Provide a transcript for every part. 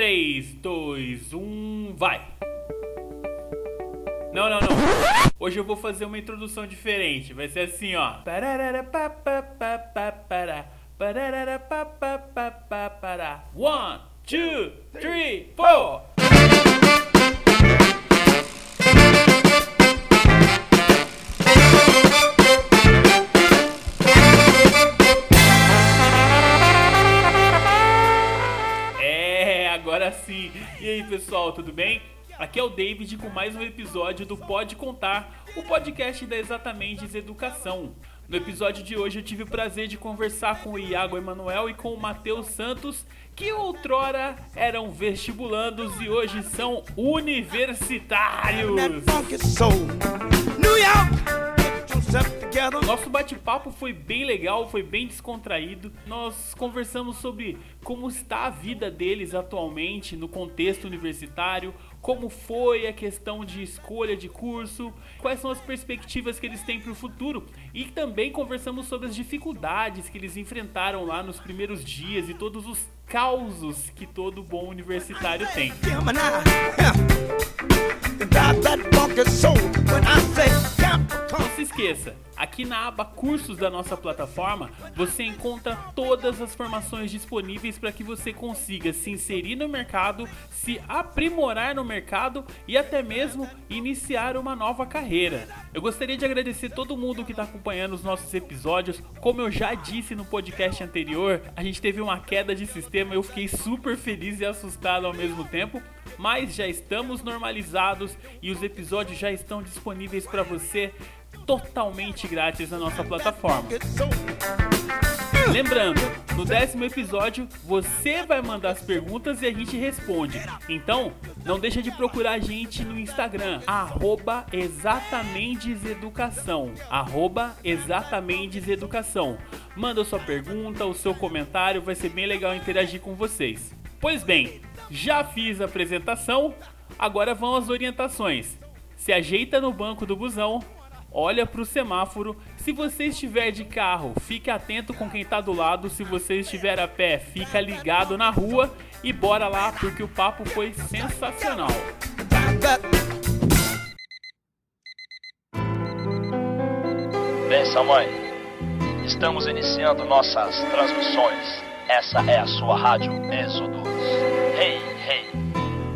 3, 2, 1, vai! Não, não, não. Hoje eu vou fazer uma introdução diferente. Vai ser assim, ó. One, two, three, four. E aí, pessoal, tudo bem? Aqui é o David com mais um episódio do Pode Contar, o podcast da Exatamente Educação. No episódio de hoje eu tive o prazer de conversar com o Iago Emanuel e com o Matheus Santos, que outrora eram vestibulandos e hoje são universitários. Nosso bate-papo foi bem legal, foi bem descontraído. Nós conversamos sobre como está a vida deles atualmente no contexto universitário, como foi a questão de escolha de curso, quais são as perspectivas que eles têm para o futuro e também conversamos sobre as dificuldades que eles enfrentaram lá nos primeiros dias e todos os causos que todo bom universitário tem. Não se esqueça, aqui na aba Cursos da nossa plataforma, você encontra todas as formações disponíveis para que você consiga se inserir no mercado, se aprimorar no mercado e até mesmo iniciar uma nova carreira. Eu gostaria de agradecer todo mundo que está acompanhando os nossos episódios. Como eu já disse no podcast anterior, a gente teve uma queda de sistema, eu fiquei super feliz e assustado ao mesmo tempo, mas já estamos normalizados e os episódios já estão disponíveis para você totalmente grátis na nossa plataforma. Lembrando, no décimo episódio você vai mandar as perguntas e a gente responde. Então, não deixa de procurar a gente no Instagram, arroba exatamenteseducação, arroba. Manda sua pergunta, o seu comentário, vai ser bem legal interagir com vocês. Pois bem, já fiz a apresentação, agora vão as orientações. Se ajeita no banco do busão, olha para o semáforo. Se você estiver de carro, fique atento com quem está do lado. Se você estiver a pé, fica ligado na rua e bora lá porque o papo foi sensacional. Bem, Samãe, estamos iniciando nossas transmissões. Essa é a sua rádio Êxodos. Hey, hey,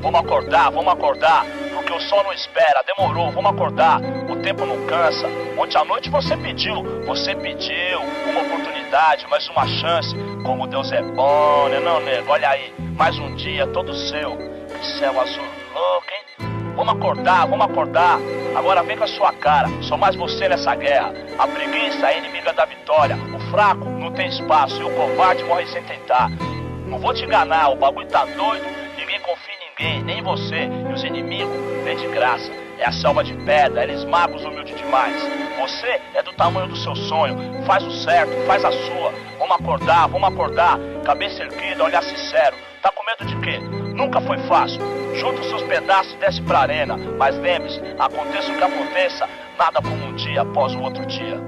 vamos acordar, vamos acordar, porque o sol não espera, demorou, vamos acordar, o tempo não cansa. Ontem à noite você pediu, você pediu uma oportunidade, mais uma chance. Como Deus é bom, né não, nego? Olha aí, mais um dia todo seu. Que céu azul louco, hein? Vamos acordar, vamos acordar. Agora vem com a sua cara, só mais você nessa guerra. A preguiça é inimiga da vitória. O fraco não tem espaço e o covarde morre sem tentar. Não vou te enganar, o bagulho tá doido. Ninguém nem em você. E os inimigos vêm de graça. É a selva de pedra, eles magos humildes demais. Você é do tamanho do seu sonho. Faz o certo, faz a sua. Vamos acordar, vamos acordar. Cabeça erguida, olhar sincero. Tá com medo de quê? Nunca foi fácil. Junta os seus pedaços e desce pra arena. Mas lembre-se, aconteça o que aconteça, nada como um dia após o outro dia.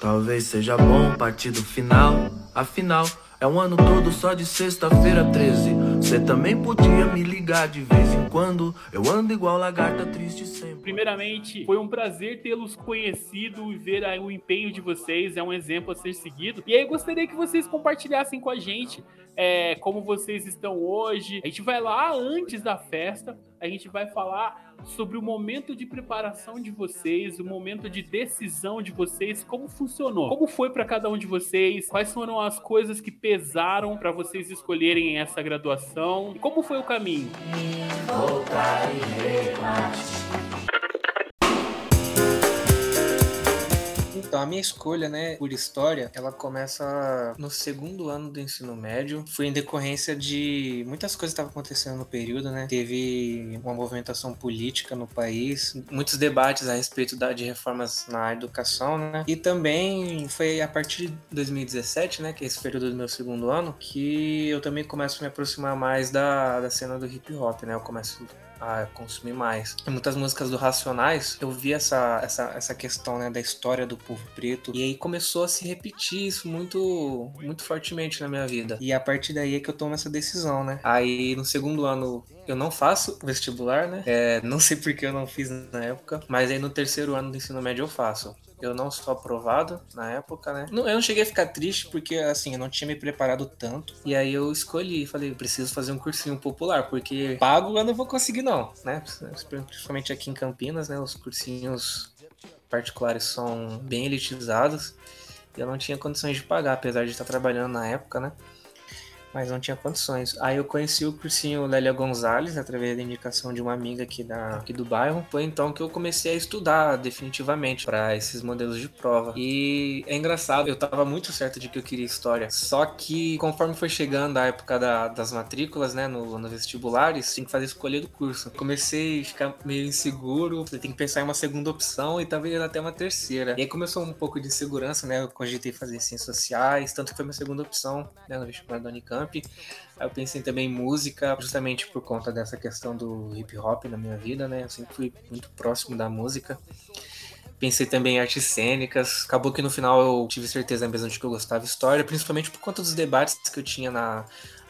Talvez seja bom partir do final. Afinal, é um ano todo só de sexta-feira 13. Você também podia me ligar de vez em quando. Eu ando igual lagarta triste sempre. Primeiramente, foi um prazer tê-los conhecido e ver o empenho de vocês. É um exemplo a ser seguido. E aí eu gostaria que vocês compartilhassem com a gente é, como vocês estão hoje. A gente vai lá antes da festa. A gente vai falar sobre o momento de preparação de vocês, o momento de decisão de vocês, como funcionou, como foi para cada um de vocês, quais foram as coisas que pesaram para vocês escolherem essa graduação e como foi o caminho. Então, a minha escolha, né, por história, ela começa no segundo ano do ensino médio. Foi em decorrência de muitas coisas que estavam acontecendo no período, né? Teve uma movimentação política no país, muitos debates a respeito da, de reformas na educação, né? E também foi a partir de 2017, né, que é esse período do meu segundo ano, que eu também começo a me aproximar mais da, da cena do hip hop, né? Eu começo a consumir mais. Em muitas músicas do Racionais, eu vi essa, essa, essa questão né, da história do povo preto. E aí começou a se repetir isso muito, muito fortemente na minha vida. E a partir daí é que eu tomo essa decisão, né? Aí no segundo ano eu não faço vestibular, né? É, não sei porque eu não fiz na época, mas aí no terceiro ano do ensino médio eu faço. Eu não sou aprovado na época, né? Não, eu não cheguei a ficar triste porque, assim, eu não tinha me preparado tanto. E aí eu escolhi, falei, preciso fazer um cursinho popular, porque pago eu não vou conseguir, não, né? Principalmente aqui em Campinas, né? Os cursinhos particulares são bem elitizados. E eu não tinha condições de pagar, apesar de estar trabalhando na época, né? Mas não tinha condições. Aí eu conheci o cursinho Lélia Gonzalez através da indicação de uma amiga aqui, da, aqui do bairro. Foi então que eu comecei a estudar definitivamente para esses modelos de prova. E é engraçado, eu tava muito certo de que eu queria história. Só que conforme foi chegando a época da, das matrículas, né, no, no vestibulares, tem que fazer escolha do curso. Comecei a ficar meio inseguro, tem que pensar em uma segunda opção e talvez até uma terceira. E aí começou um pouco de insegurança, né? Eu cogitei fazer ciências sociais, tanto que foi minha segunda opção, né, no vestibular da Unicamp. Eu pensei também em música, justamente por conta dessa questão do hip hop na minha vida, né? Eu sempre fui muito próximo da música. Pensei também em artes cênicas. Acabou que no final eu tive certeza mesmo de que eu gostava de história, principalmente por conta dos debates que eu tinha na,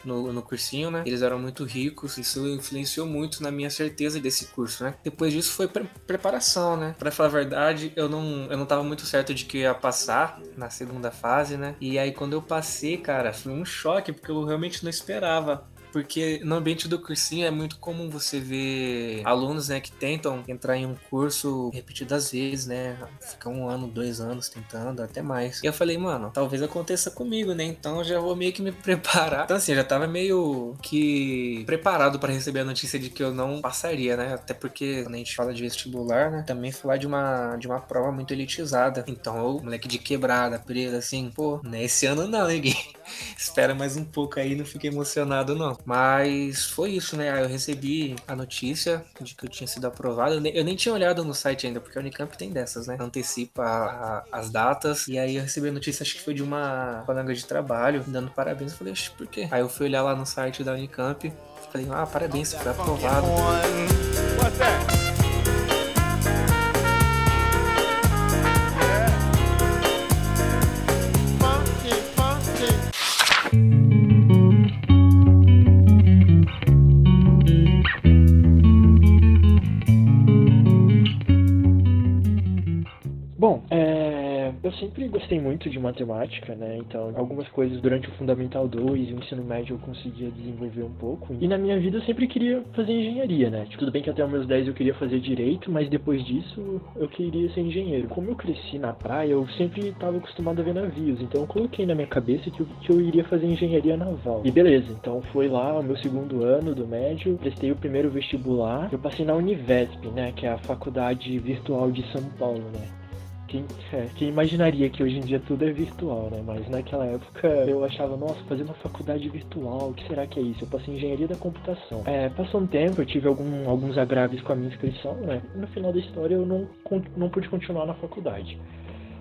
no, no cursinho, né? Eles eram muito ricos, isso influenciou muito na minha certeza desse curso, né? Depois disso foi pre preparação, né? Pra falar a verdade, eu não, eu não tava muito certo de que ia passar na segunda fase, né? E aí quando eu passei, cara, foi um choque, porque eu realmente não esperava porque no ambiente do cursinho é muito comum você ver alunos, né, que tentam entrar em um curso repetidas vezes, né, ficar um ano, dois anos tentando, até mais. E eu falei, mano, talvez aconteça comigo, né, então já vou meio que me preparar. Então assim, eu já tava meio que preparado para receber a notícia de que eu não passaria, né, até porque quando a gente fala de vestibular, né, também falar de uma, de uma prova muito elitizada. Então, eu, moleque de quebrada, preso, assim, pô, nesse ano não, ninguém. Espera mais um pouco aí, não fiquei emocionado não. Mas foi isso, né? Eu recebi a notícia de que eu tinha sido aprovado. Eu nem, tinha olhado no site ainda, porque a Unicamp tem dessas, né? Antecipa a, a, as datas. E aí eu recebi a notícia, acho que foi de uma colega de trabalho, dando parabéns. Eu falei, por quê? Aí eu fui olhar lá no site da Unicamp. Falei, ah, parabéns, foi aprovado. What's that? Gostei muito de matemática, né? Então, algumas coisas durante o Fundamental 2 e o ensino médio eu conseguia desenvolver um pouco. E na minha vida eu sempre queria fazer engenharia, né? Tipo, tudo bem que até os meus 10 eu queria fazer direito, mas depois disso eu queria ser engenheiro. Como eu cresci na praia, eu sempre estava acostumado a ver navios, então eu coloquei na minha cabeça que eu, que eu iria fazer engenharia naval. E beleza, então foi lá o meu segundo ano do médio, prestei o primeiro vestibular, eu passei na Univesp, né? Que é a faculdade virtual de São Paulo, né? Quem, é, quem, imaginaria que hoje em dia tudo é virtual, né? Mas naquela época eu achava, nossa, fazer uma faculdade virtual, o que será que é isso? Eu passei em engenharia da computação. É, passou um tempo, eu tive algum, alguns agraves com a minha inscrição, né? No final da história eu não, não pude continuar na faculdade.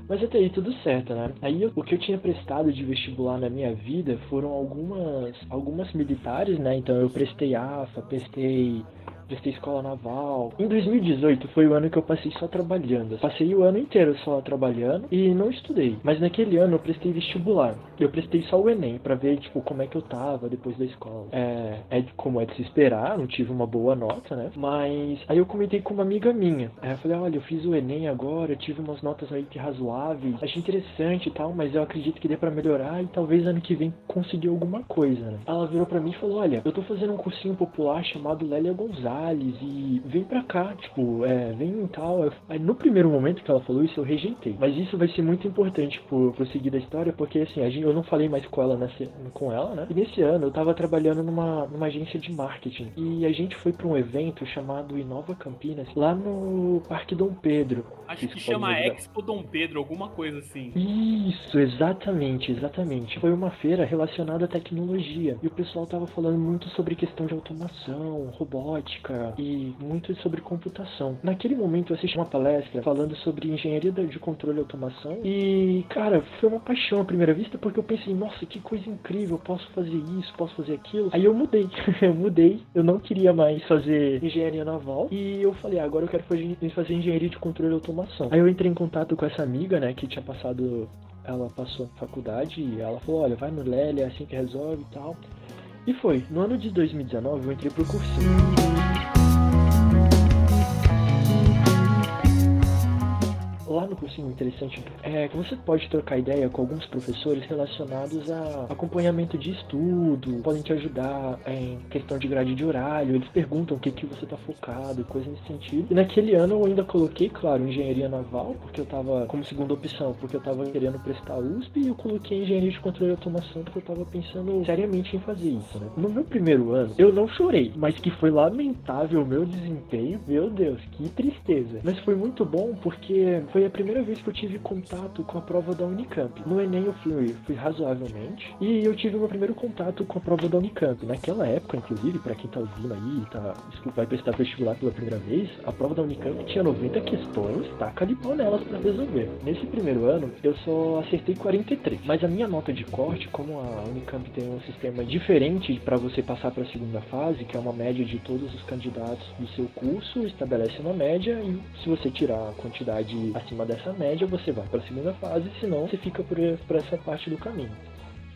Mas até aí tudo certo, né? Aí o que eu tinha prestado de vestibular na minha vida foram algumas algumas militares, né? Então eu prestei AFA, prestei prestei escola naval. Em 2018 foi o ano que eu passei só trabalhando. Passei o ano inteiro só trabalhando e não estudei. Mas naquele ano eu prestei vestibular. Eu prestei só o Enem para ver, tipo, como é que eu tava depois da escola. É, é como é de se esperar, não tive uma boa nota, né? Mas aí eu comentei com uma amiga minha. Aí eu falei, olha, eu fiz o Enem agora, eu tive umas notas aí que razoáveis. Achei interessante e tal, mas eu acredito que dê para melhorar e talvez ano que vem conseguir alguma coisa, né? Ela virou para mim e falou, olha, eu tô fazendo um cursinho popular chamado Lélia Gonzalez detalhes e vem pra cá, tipo, é, vem e tal. Aí, no primeiro momento que ela falou isso, eu rejeitei. Mas isso vai ser muito importante pro, pro seguir da história, porque assim, a gente, eu não falei mais com ela, nessa, com ela, né? E nesse ano eu tava trabalhando numa, numa agência de marketing. E a gente foi pra um evento chamado Inova Campinas, lá no Parque Dom Pedro. Acho que chama Expo Dom Pedro, alguma coisa assim. Isso, exatamente, exatamente. Foi uma feira relacionada à tecnologia. E o pessoal tava falando muito sobre questão de automação, robótica e muito sobre computação. Naquele momento eu assisti uma palestra falando sobre engenharia de controle e automação e, cara, foi uma paixão à primeira vista porque eu pensei, nossa, que coisa incrível, posso fazer isso, posso fazer aquilo. Aí eu mudei, eu mudei, eu não queria mais fazer engenharia naval e eu falei, ah, agora eu quero fazer engenharia de controle e automação. Aí eu entrei em contato com essa amiga, né, que tinha passado ela passou na faculdade e ela falou, olha, vai no Lely, é assim que resolve e tal. E foi. No ano de 2019 eu entrei pro cursinho. Lá no cursinho interessante é que você pode trocar ideia com alguns professores relacionados a acompanhamento de estudo, podem te ajudar em questão de grade de horário, eles perguntam o que, que você está focado, coisa nesse sentido. E naquele ano eu ainda coloquei, claro, engenharia naval, porque eu estava como segunda opção, porque eu estava querendo prestar USP, e eu coloquei engenharia de controle e automação, porque eu estava pensando seriamente em fazer isso, né? No meu primeiro ano, eu não chorei, mas que foi lamentável o meu desempenho, meu Deus, que tristeza. Mas foi muito bom porque foi a primeira vez que eu tive contato com a prova da Unicamp. No Enem eu fui, fui razoavelmente. E eu tive meu primeiro contato com a prova da Unicamp. Naquela época, inclusive, para quem tá ouvindo aí, tá, vai prestar vestibular pela primeira vez, a prova da Unicamp tinha 90 questões, taca de pau nelas para resolver. Nesse primeiro ano, eu só acertei 43. Mas a minha nota de corte, como a Unicamp tem um sistema diferente para você passar para a segunda fase, que é uma média de todos os candidatos do seu curso, estabelece uma média e se você tirar a quantidade acima acima dessa média, você vai para a segunda fase, senão você fica por, essa parte do caminho.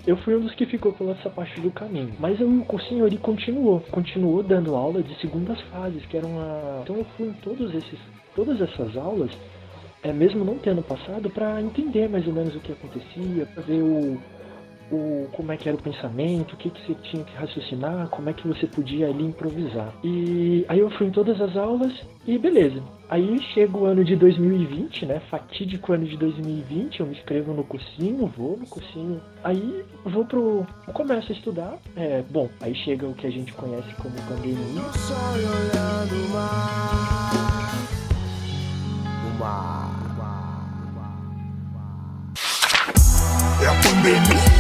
Eu fui um dos que ficou por essa parte do caminho. Mas o cursinho ele continuou, continuou dando aula de segundas fases, que eram a. Então eu fui em todos esses, todas essas aulas, é mesmo não tendo passado, para entender mais ou menos o que acontecia, para ver o, o, como é que era o pensamento, o que, que você tinha que raciocinar, como é que você podia ali improvisar. E aí eu fui em todas as aulas e beleza. Aí chega o ano de 2020, né? Fatídico ano de 2020, eu me inscrevo no cursinho, vou no cursinho. Aí vou pro. Eu começo a estudar. É, bom, aí chega o que a gente conhece como pandemia. olhando o mar. O mar. É a pandemia.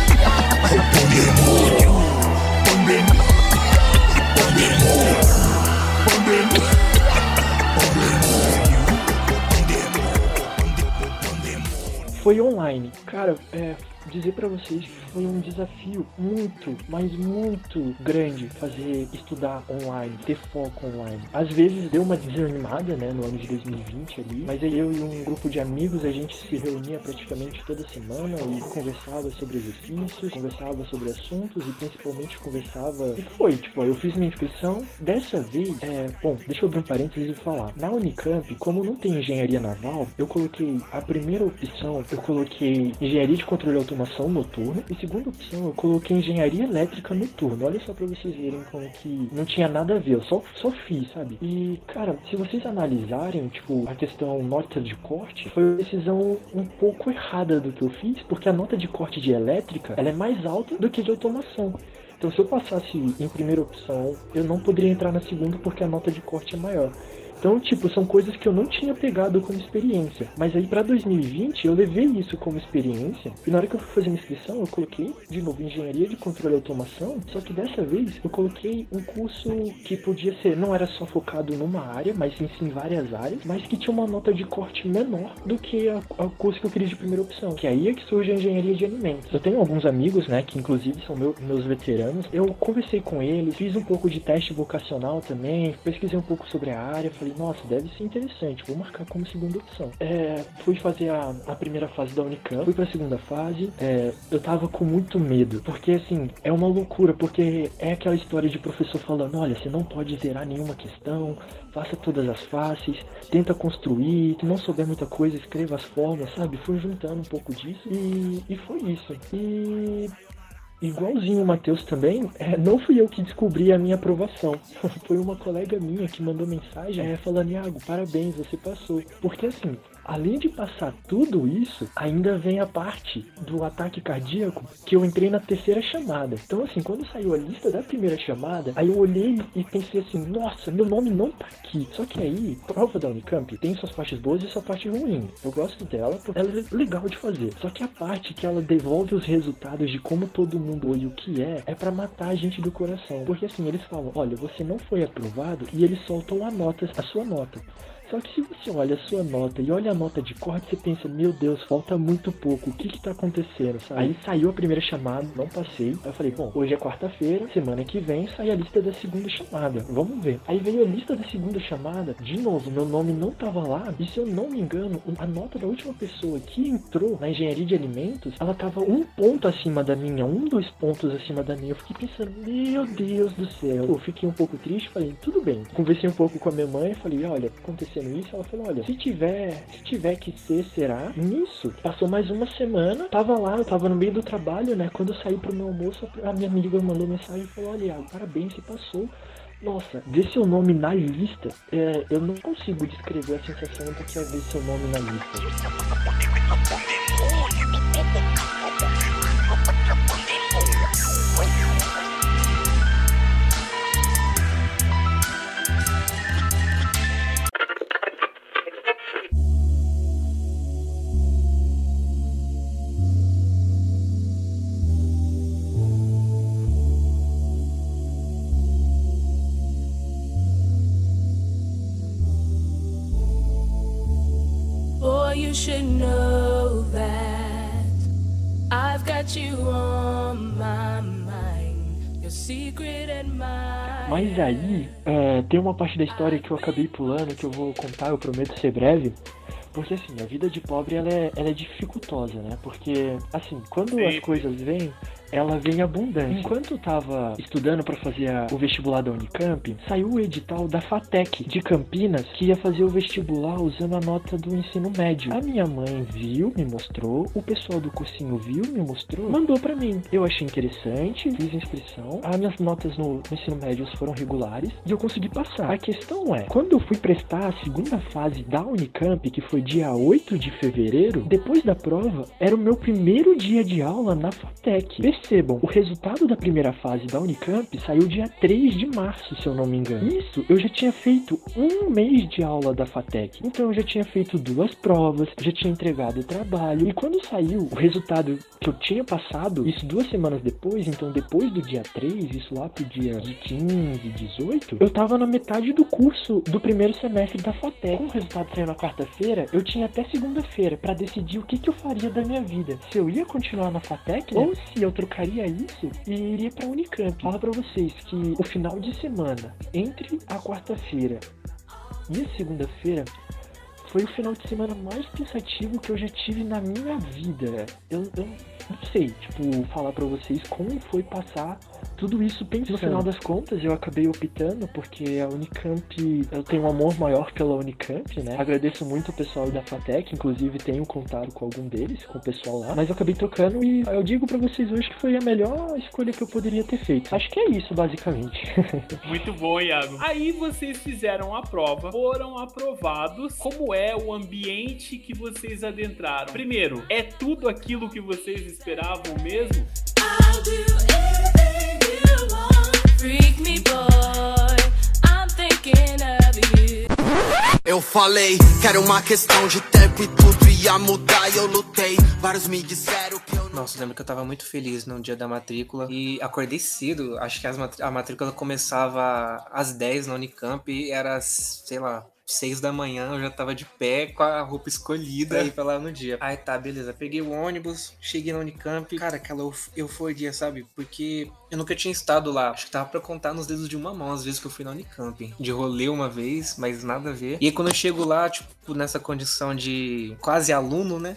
Foi online. Cara, é, dizer para vocês que foi um desafio muito, mas muito grande fazer estudar online, ter foco online. Às vezes deu uma desanimada, né, no ano de 2020 ali, mas aí eu e um grupo de amigos a gente se reunia praticamente toda semana e conversava sobre exercícios, conversava sobre assuntos e principalmente conversava. E foi, tipo, eu fiz minha inscrição. Dessa vez, é, bom, deixa eu abrir um parênteses e falar. Na Unicamp, como não tem engenharia naval, eu coloquei a primeira opção, eu coloquei engenharia de controle automático automação noturna. E segunda opção, eu coloquei engenharia elétrica noturna. Olha só pra vocês verem como que não tinha nada a ver, eu só, só fiz, sabe? E, cara, se vocês analisarem, tipo, a questão nota de corte, foi uma decisão um pouco errada do que eu fiz, porque a nota de corte de elétrica, ela é mais alta do que de automação. Então, se eu passasse em primeira opção, eu não poderia entrar na segunda porque a nota de corte é maior. Então, tipo, são coisas que eu não tinha pegado como experiência. Mas aí para 2020 eu levei isso como experiência. E na hora que eu fui fazer a inscrição, eu coloquei de novo engenharia de controle e automação. Só que dessa vez eu coloquei um curso que podia ser, não era só focado numa área, mas sim, sim em várias áreas, mas que tinha uma nota de corte menor do que o curso que eu queria de primeira opção. Que aí é que surge a engenharia de alimentos. Eu tenho alguns amigos, né, que inclusive são meu, meus veteranos. Eu conversei com eles, fiz um pouco de teste vocacional também, pesquisei um pouco sobre a área, falei falei, nossa, deve ser interessante, vou marcar como segunda opção. É, fui fazer a, a primeira fase da Unicamp, fui pra segunda fase, é, eu tava com muito medo, porque assim, é uma loucura, porque é aquela história de professor falando, olha, você não pode zerar nenhuma questão, faça todas as faces, tenta construir, se não souber muita coisa, escreva as formas, sabe? Fui juntando um pouco disso e, e foi isso. E igualzinho o Matheus também, é, não fui eu que descobri a minha aprovação. Foi uma colega minha que mandou mensagem é, falando, Iago, parabéns, você passou. Porque assim, além de passar tudo isso, ainda vem a parte do ataque cardíaco que eu entrei na terceira chamada. Então, assim, quando saiu a lista da primeira chamada, aí eu olhei e pensei assim: nossa, meu nome não tá aqui. Só que aí, prova da Unicamp tem suas partes boas e sua parte ruim. Eu gosto dela porque ela é legal de fazer. Só que a parte que ela devolve os resultados de como todo mundo e o que é, é para matar a gente do coração. Porque assim, eles falam: olha, você não foi aprovado e eles soltam a nota, a sua nota. Só que se você olha a sua nota e olha a nota de corte, você pensa, meu Deus, falta muito pouco, o que que tá acontecendo, sabe? Aí saiu a primeira chamada, não passei. Aí eu falei, bom, hoje é quarta-feira, semana que vem sai a lista da segunda chamada, vamos ver. Aí veio a lista da segunda chamada, de novo, meu nome não tava lá, e se eu não me engano, a nota da última pessoa que entrou na engenharia de alimentos, ela tava um ponto acima da minha, um, dois pontos acima da minha. Eu fiquei pensando, meu Deus do céu. Eu fiquei um pouco triste, falei, tudo bem. Conversei um pouco com a minha mãe, falei, olha, aconteceu acontecendo isso, ela falou, olha, se tiver, se tiver que ser, será. Nisso, passou mais uma semana, tava lá, eu tava no meio do trabalho, né? Quando eu saí pro meu almoço, a minha amiga mandou mensagem e falou, olha, parabéns, você passou. Nossa, ver seu nome na lista, é, eu não consigo descrever a sensação do que é ver seu nome na lista. Mas aí, é, tem uma parte da história que eu acabei pulando, que eu vou contar, eu prometo ser breve. Porque assim, a vida de pobre ela é, ela é dificultosa, né? Porque, assim, quando Sim. as coisas vêm, ela vem abundante. Enquanto eu tava estudando para fazer o vestibular da Unicamp, saiu o edital da FATEC de Campinas que ia fazer o vestibular usando a nota do ensino médio. A minha mãe viu, me mostrou, o pessoal do cursinho viu, me mostrou, mandou para mim. Eu achei interessante, fiz inscrição. As minhas notas no, no ensino médio foram regulares e eu consegui passar. A questão é, quando eu fui prestar a segunda fase da Unicamp, que foi dia 8 de fevereiro, depois da prova, era o meu primeiro dia de aula na FATEC. Percebam, o resultado da primeira fase da Unicamp saiu dia 3 de março, se eu não me engano. Isso, eu já tinha feito um mês de aula da FATEC. Então eu já tinha feito duas provas, já tinha entregado o trabalho. E quando saiu o resultado que eu tinha passado, isso duas semanas depois, então depois do dia 3, isso lá pro dia de 15, 18, eu tava na metade do curso do primeiro semestre da FATEC. Como o resultado saiu na quarta-feira, eu tinha até segunda-feira pra decidir o que, que eu faria da minha vida. Se eu ia continuar na FATEC, ou se eu trocaria isso e iria pra Unicamp. Fala pra vocês que o final de semana, entre a quarta-feira e a segunda-feira, foi o final de semana mais pensativo que eu já tive na minha vida. Eu, eu não sei, tipo, falar pra vocês como foi passar tudo isso pensando. No final das contas, eu acabei optando porque a Unicamp, eu tenho um amor maior pela Unicamp, né? Agradeço muito o pessoal da FATEC, inclusive tenho contato com algum deles, com o pessoal lá. Mas eu acabei trocando e eu digo pra vocês hoje que foi a melhor escolha que eu poderia ter feito. Acho que é isso, basicamente. Muito bom, Iago. Aí vocês fizeram a prova, foram aprovados. Como é o ambiente que vocês adentraram? Primeiro, é tudo aquilo que vocês esperavam mesmo? I'll do anything you want. Freak me, boy. I'm thinking of you. Eu falei que era uma questão de tempo e tudo ia mudar e eu lutei. Vários me disseram que eu não. Nossa, lembro que eu tava muito feliz no dia da matrícula e acordei cedo. Acho que as a matrícula começava às 10 na Unicamp e era, sei lá, 6 da manhã. Eu já tava de pé com a roupa escolhida pra ir pra lá no dia. Aí tá, beleza. Peguei o ônibus, cheguei na Unicamp. Cara, aquela euf- euforia, sabe? Porque eu nunca tinha estado lá. Acho que tava pra contar nos dedos de uma mão as vezes que eu fui na Unicamp. De rolê uma vez, mas nada a ver. E aí quando eu chego lá, tipo, nessa condição de quase aluno, né?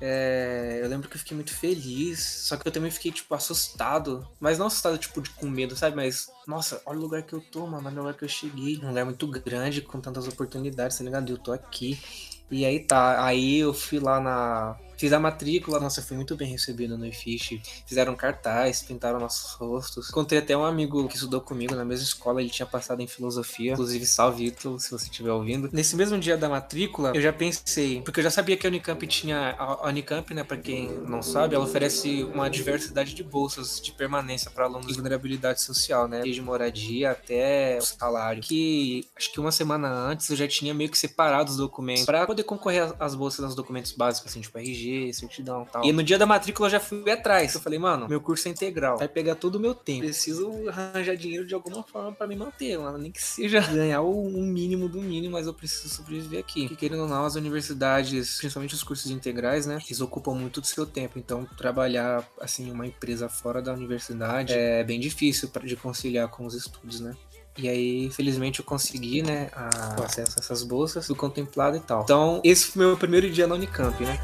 É, eu lembro que eu fiquei muito feliz, só que eu também fiquei, tipo, assustado. Mas não assustado, tipo, de, com medo, sabe? Mas, nossa, olha o lugar que eu tô, mano, olha o lugar que eu cheguei. Um lugar muito grande, com tantas oportunidades, tá ligado? Eu tô aqui. E aí tá, aí eu fui lá na, Fiz a matrícula, nossa, fui muito bem recebido no IFISH. Fizeram cartaz, pintaram nossos rostos. Encontrei até um amigo que estudou comigo na mesma escola, ele tinha passado em filosofia. Inclusive, salve Ítalo, se você estiver ouvindo. Nesse mesmo dia da matrícula, eu já pensei, porque eu já sabia que a Unicamp tinha. A Unicamp, né, pra quem não sabe, ela oferece uma diversidade de bolsas de permanência para alunos de vulnerabilidade social, né? Desde moradia até o salário. Que acho que uma semana antes eu já tinha meio que separado os documentos para poder concorrer às bolsas dos documentos básicos, assim, tipo RG, certidão e tal. E no dia da matrícula eu já fui atrás. Eu falei, mano, meu curso é integral. Vai pegar todo o meu tempo. Preciso arranjar dinheiro de alguma forma para me manter, mano. Nem que seja ganhar um mínimo do mínimo, mas eu preciso sobreviver aqui. Porque querendo ou não, as universidades, principalmente os cursos integrais, né? Eles ocupam muito do seu tempo. Então, trabalhar, assim, uma empresa fora da universidade é bem difícil pra, de conciliar com os estudos, né? E aí, felizmente, eu consegui, né, a- o acesso a essas bolsas, fui contemplado e tal. Então, esse foi o meu primeiro dia na Unicamp, né?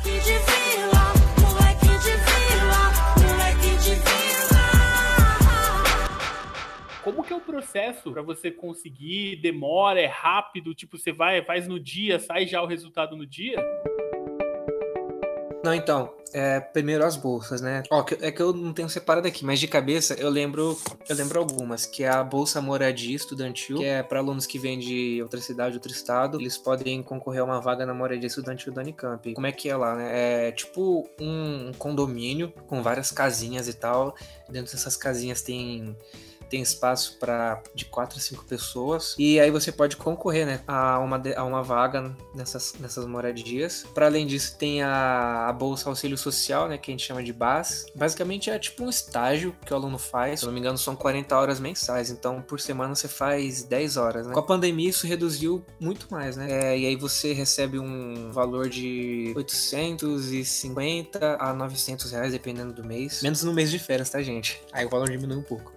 Como que é o processo pra você conseguir? Demora, é rápido? Tipo, você vai, faz no dia, sai já o resultado no dia? Não, então, é, primeiro as bolsas, né? Ó, é que eu não tenho separado aqui, mas de cabeça eu lembro, eu lembro algumas, que é a bolsa moradia estudantil, que é para alunos que vêm de outra cidade, outro estado, eles podem concorrer a uma vaga na moradia estudantil da Unicamp. Como é que é lá, né? É tipo um condomínio com várias casinhas e tal. Dentro dessas casinhas tem tem espaço para de quatro a cinco pessoas e aí você pode concorrer né, a, uma, a uma vaga nessas, nessas moradias. Para além disso, tem a, a Bolsa Auxílio Social, né, que a gente chama de BAS. Basicamente é tipo um estágio que o aluno faz, se eu não me engano, são 40 horas mensais, então por semana você faz 10 horas. Né? Com a pandemia, isso reduziu muito mais, né? É, e aí você recebe um valor de 850 a 900 reais, dependendo do mês. Menos no mês de férias, tá, gente? Aí o valor diminui um pouco.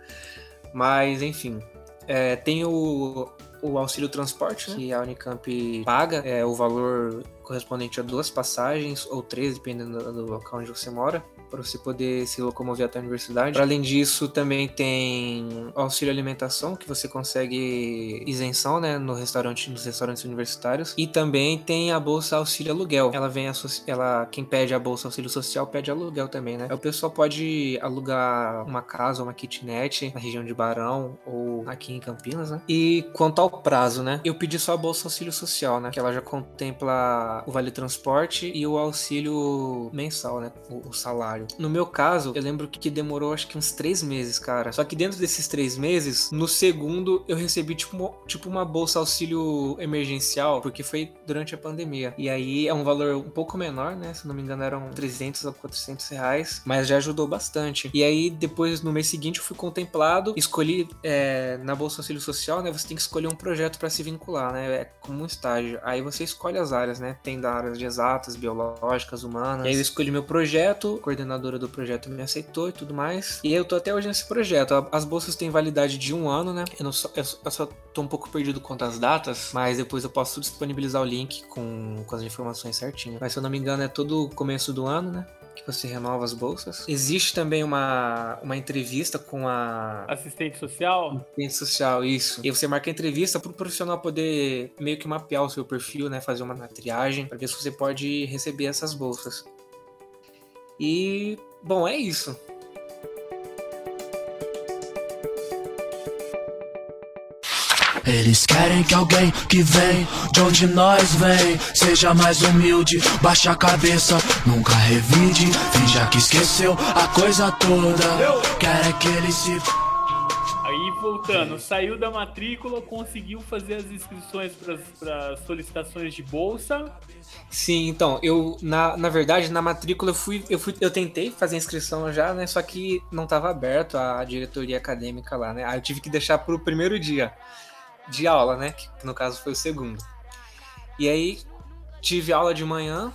Mas, enfim. É, tem o, o auxílio transporte, né, que a Unicamp paga, é o valor correspondente a duas passagens, ou três, dependendo do, local onde você mora, para você poder se locomover até a universidade. Para além disso, também tem auxílio alimentação, que você consegue isenção né, no restaurante, nos restaurantes universitários. E também tem a bolsa auxílio aluguel. Ela vem ela Quem pede a bolsa auxílio social pede aluguel também, né? O pessoal pode alugar uma casa uma kitnet na região de Barão ou aqui em Campinas, né? E quanto ao prazo, né? Eu pedi só a bolsa auxílio social, né? Que ela já contempla o vale transporte e o auxílio mensal, né? O, o salário. No meu caso, eu lembro que demorou acho que uns três meses, cara. Só que dentro desses três meses, no segundo eu recebi tipo, uma- tipo uma bolsa auxílio emergencial, porque foi durante a pandemia. E aí é um valor um pouco menor, né? Se não me engano, eram 300 a 400 reais, mas já ajudou bastante. E aí depois, no mês seguinte, eu fui contemplado, escolhi é, na bolsa auxílio social, né? Você tem que escolher um projeto para se vincular, né? É como um estágio. Aí você escolhe as áreas, né? Tem da áreas de exatas, biológicas, humanas. E aí eu escolhi meu projeto, a coordenadora do projeto me aceitou e tudo mais. E eu tô até hoje nesse projeto. As bolsas têm validade de um ano, né? Eu, não só, eu eu só tô um pouco perdido quanto às datas, mas depois eu posso disponibilizar o link com, com as informações certinho. Mas se eu não me engano, é todo começo do ano, né? Que você renova as bolsas. Existe também uma, uma entrevista com a Assistente social? Rede social, isso. E você marca a entrevista para o profissional poder meio que mapear o seu perfil, né? Fazer uma triagem para ver se você pode receber essas bolsas. E, bom, é isso. Eles querem que alguém que vem de onde nós vem seja mais humilde, baixa a cabeça, nunca revide, finja que esqueceu a coisa toda. Querem que ele se Aí voltando, saiu da matrícula, conseguiu fazer as inscrições para solicitações de bolsa. Sim, então, eu, na, na verdade, na matrícula eu fui, eu fui, eu tentei fazer a inscrição já, né? Só que não estava aberto a diretoria acadêmica lá, né? Aí eu tive que deixar pro primeiro dia de aula, né? Que no caso foi o segundo. E aí tive aula de manhã,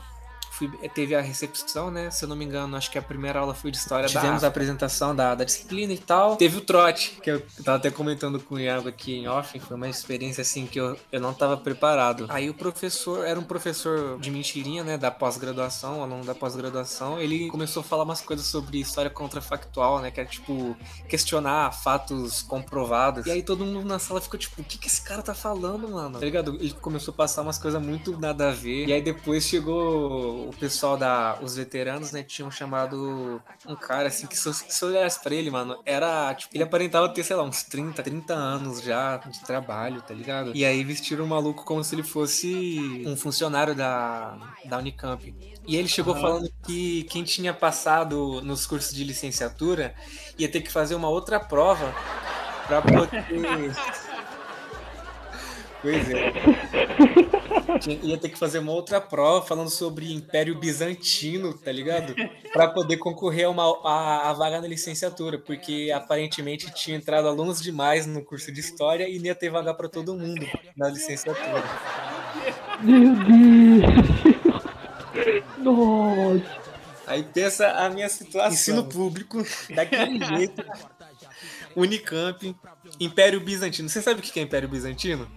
fui, teve a recepção, né? Se eu não me engano, acho que a primeira aula foi de história. Tivemos a apresentação da, da disciplina e tal. Teve o trote, que eu tava até comentando com o Iago aqui em off. Foi uma experiência assim que eu, eu não tava preparado. Aí o professor, era um professor de mentirinha, né? Da pós-graduação, aluno da pós-graduação. Ele começou a falar umas coisas sobre história contrafactual, né? Que é tipo questionar fatos comprovados. E aí todo mundo na sala ficou tipo, o que, que esse cara tá falando, mano? Tá ligado? Ele começou a passar umas coisas muito nada a ver. E aí depois chegou o pessoal da. Os veteranos, né, tinham chamado um cara assim que se, eu olhasse pra ele, mano, era. Tipo, ele aparentava ter, sei lá, uns 30, 30 anos já de trabalho, tá ligado? E aí vestiram o maluco como se ele fosse um funcionário da, da Unicamp. E ele chegou falando que quem tinha passado nos cursos de licenciatura ia ter que fazer uma outra prova pra poder. Pois é. Ia ter que fazer uma outra prova falando sobre Império Bizantino, tá ligado? Pra poder concorrer a, uma, a, a vaga na licenciatura, porque aparentemente tinha entrado alunos demais no curso de História e não ia ter vaga pra todo mundo na licenciatura. Meu Deus! Nossa! Aí pensa a minha situação. Ensino público, daquele jeito. Unicamp, Império Bizantino. Você sabe o que é Império Bizantino?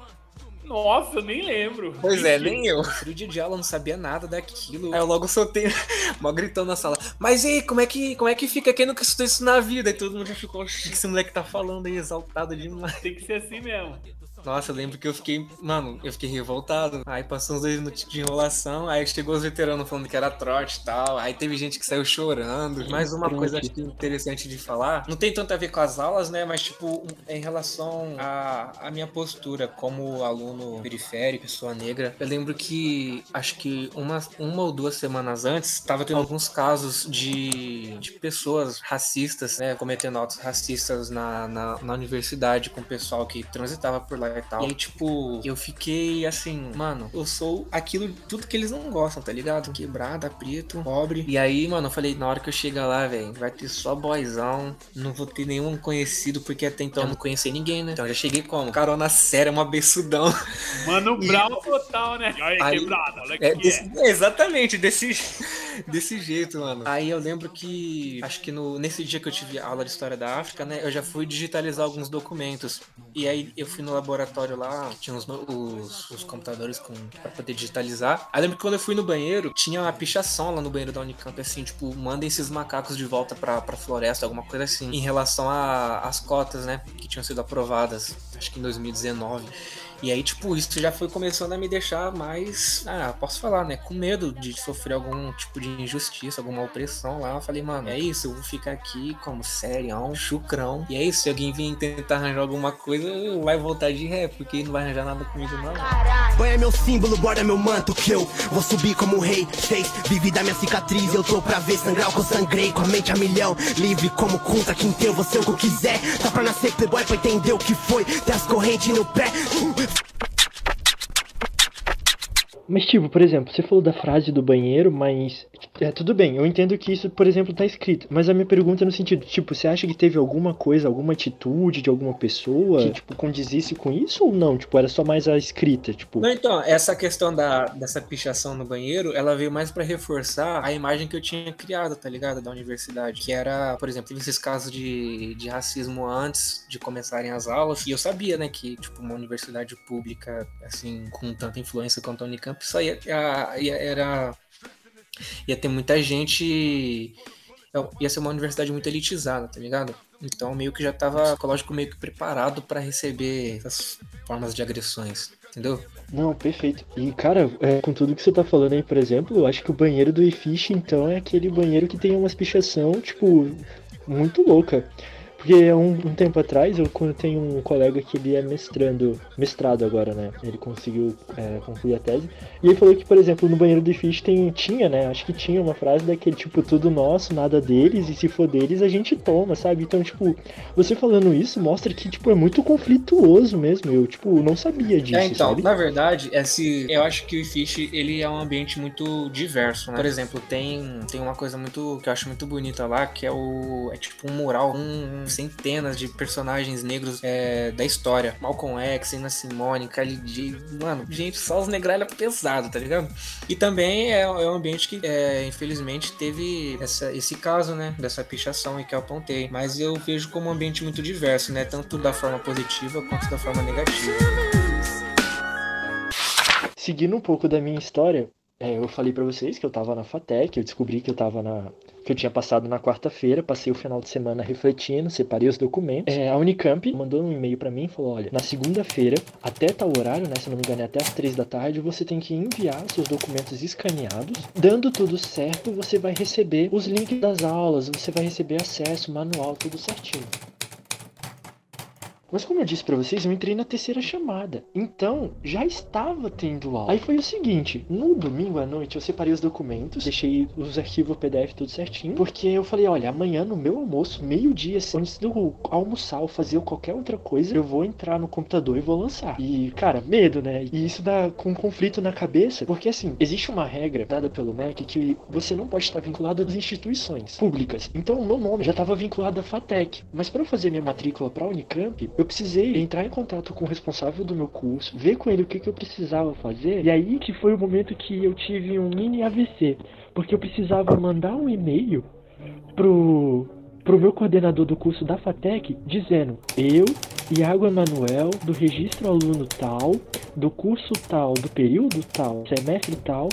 Nossa, eu nem lembro. Pois é, nem eu. De aula eu não sabia nada daquilo. Aí eu logo soltei, mó gritando na sala. Mas e aí, como é que, como é que fica quem nunca estudou isso na vida? E todo mundo já ficou, "Oxi, o que esse moleque tá falando aí, exaltado demais. Tem que ser assim mesmo. Nossa, eu lembro que eu fiquei, mano, eu fiquei revoltado. Aí passou uns dois minutos de enrolação, aí chegou os veteranos falando que era trote e tal. Aí teve gente que saiu chorando. Mais uma coisa acho que interessante de falar, não tem tanto a ver com as aulas, né? Mas, tipo, em relação à, à minha postura como aluno periférico, pessoa negra, eu lembro que acho que uma, uma ou duas semanas antes, tava tendo alguns casos de, de pessoas racistas, né? Cometendo atos racistas na, na, na universidade com o pessoal que transitava por lá e tal. E aí, tipo, eu fiquei assim, mano, eu sou aquilo, tudo que eles não gostam, tá ligado? Quebrada, preto, pobre. E aí, mano, eu falei, na hora que eu chegar lá, velho, vai ter só boyzão, não vou ter nenhum conhecido, porque até então eu não conhecia ninguém, né? Então eu já cheguei como? Carona séria, uma beçudão. Mano Brown total, né? Olha Aí- quebrada, olha É, que desse- é. exatamente, desse, desse jeito, mano. Aí eu lembro que, acho que no, nesse dia que eu tive aula de História da África, né, eu já fui digitalizar alguns documentos. E aí eu fui no laboratório lá, que tinha os, os, os computadores com, pra poder digitalizar. Aí lembro que quando eu fui no banheiro, tinha uma pichação lá no banheiro da Unicamp, assim, tipo, mandem esses macacos de volta pra, pra floresta, alguma coisa assim, em relação às cotas, né, que tinham sido aprovadas, acho que em 2019. E aí, tipo, isso já foi começando a me deixar mais, ah, posso falar, né, com medo de sofrer algum tipo de injustiça, alguma opressão lá. Eu falei, mano, é isso, eu vou ficar aqui como serião, chucrão. E é isso, se alguém vir tentar arranjar alguma coisa, vai voltar de ré, porque não vai arranjar nada comigo, não. Banha meu símbolo, borda meu manto que eu vou subir como rei. Seis, vive da minha cicatriz, eu tô pra ver sangrar o que eu sangrei com a mente a milhão. Livre como conta que eu vou ser o que eu quiser. Tá pra nascer playboy pra entender o que foi. Ter as correntes no pé. Mas, tipo, por exemplo, você falou da frase do banheiro, mas. É, tudo bem, eu entendo que isso, por exemplo, tá escrito. Mas a minha pergunta é no sentido, tipo, você acha que teve alguma coisa, alguma atitude de alguma pessoa que, tipo, condizisse com isso ou não? Tipo, era só mais a escrita, tipo. Não, então, essa questão da, dessa pichação no banheiro, ela veio mais pra reforçar a imagem que eu tinha criado, tá ligado? Da universidade. Que era, por exemplo, teve esses casos de, de racismo antes de começarem as aulas. E eu sabia, né, que, tipo, uma universidade pública, assim, com tanta influência quanto a Unicamp, só ia, ia- era. ia ter muita gente. Ia ser uma universidade muito elitizada, tá ligado? Então meio que já tava psicológico meio que preparado pra receber essas formas de agressões, entendeu? Não, perfeito. E, cara, é, com tudo que você tá falando aí, por exemplo, eu acho que o banheiro do iFish, então, é aquele banheiro que tem umas pichação, tipo, muito louca. Porque um, um tempo atrás, eu quando tenho um colega que ele é mestrando, mestrado agora, né? Ele conseguiu é, concluir a tese. E ele falou que, por exemplo, no banheiro do iFish tem, tinha, né? Acho que tinha uma frase daquele tipo, tudo nosso, nada deles, e se for deles, a gente toma, sabe? Então, tipo, você falando isso mostra que, tipo, é muito conflituoso mesmo. Eu, tipo, não sabia disso, É, então, sabe? na verdade, esse, eu acho que o Fish ele é um ambiente muito diverso, né? Por exemplo, tem, tem uma coisa muito que eu acho muito bonita lá, que é o é tipo um mural com centenas de personagens negros é, da história. Malcolm X, Ana Simone, Kylie J, mano, gente, só os negralha pesado, tá ligado? E também é, é um ambiente que, é, infelizmente, teve essa, esse caso, né, dessa pichação aí que eu apontei. Mas eu vejo como um ambiente muito diverso, né, tanto da forma positiva quanto da forma negativa. Seguindo um pouco da minha história, é, eu falei pra vocês que eu tava na FATEC, eu descobri que eu tava na, que eu tinha passado na quarta-feira, passei o final de semana refletindo, separei os documentos. É, a Unicamp mandou um e-mail pra mim e falou: olha, na segunda-feira, até tal horário, né? Se não me engano, é até as três da tarde, você tem que enviar seus documentos escaneados. Dando tudo certo, você vai receber os links das aulas, você vai receber acesso, manual, tudo certinho. Mas como eu disse pra vocês, eu entrei na terceira chamada. Então, já estava tendo aula. Aí foi o seguinte, no domingo à noite eu separei os documentos, deixei os arquivos PDF tudo certinho, porque eu falei, olha, amanhã no meu almoço, meio-dia, antes de eu almoçar ou fazer qualquer outra coisa, eu vou entrar no computador e vou lançar. E, cara, medo, né? E isso dá com um conflito na cabeça, porque assim, existe uma regra dada pelo MEC que você não pode estar vinculado às instituições públicas. Então, o meu nome já estava vinculado à FATEC. Mas para eu fazer minha matrícula para Unicamp, eu precisei entrar em contato com o responsável do meu curso, ver com ele o que, que eu precisava fazer. E aí que foi o momento que eu tive um mini AVC, porque eu precisava mandar um e-mail pro pro meu coordenador do curso da FATEC dizendo: "Eu, Iago Emanuel, do registro aluno tal, do curso tal, do período tal, semestre tal,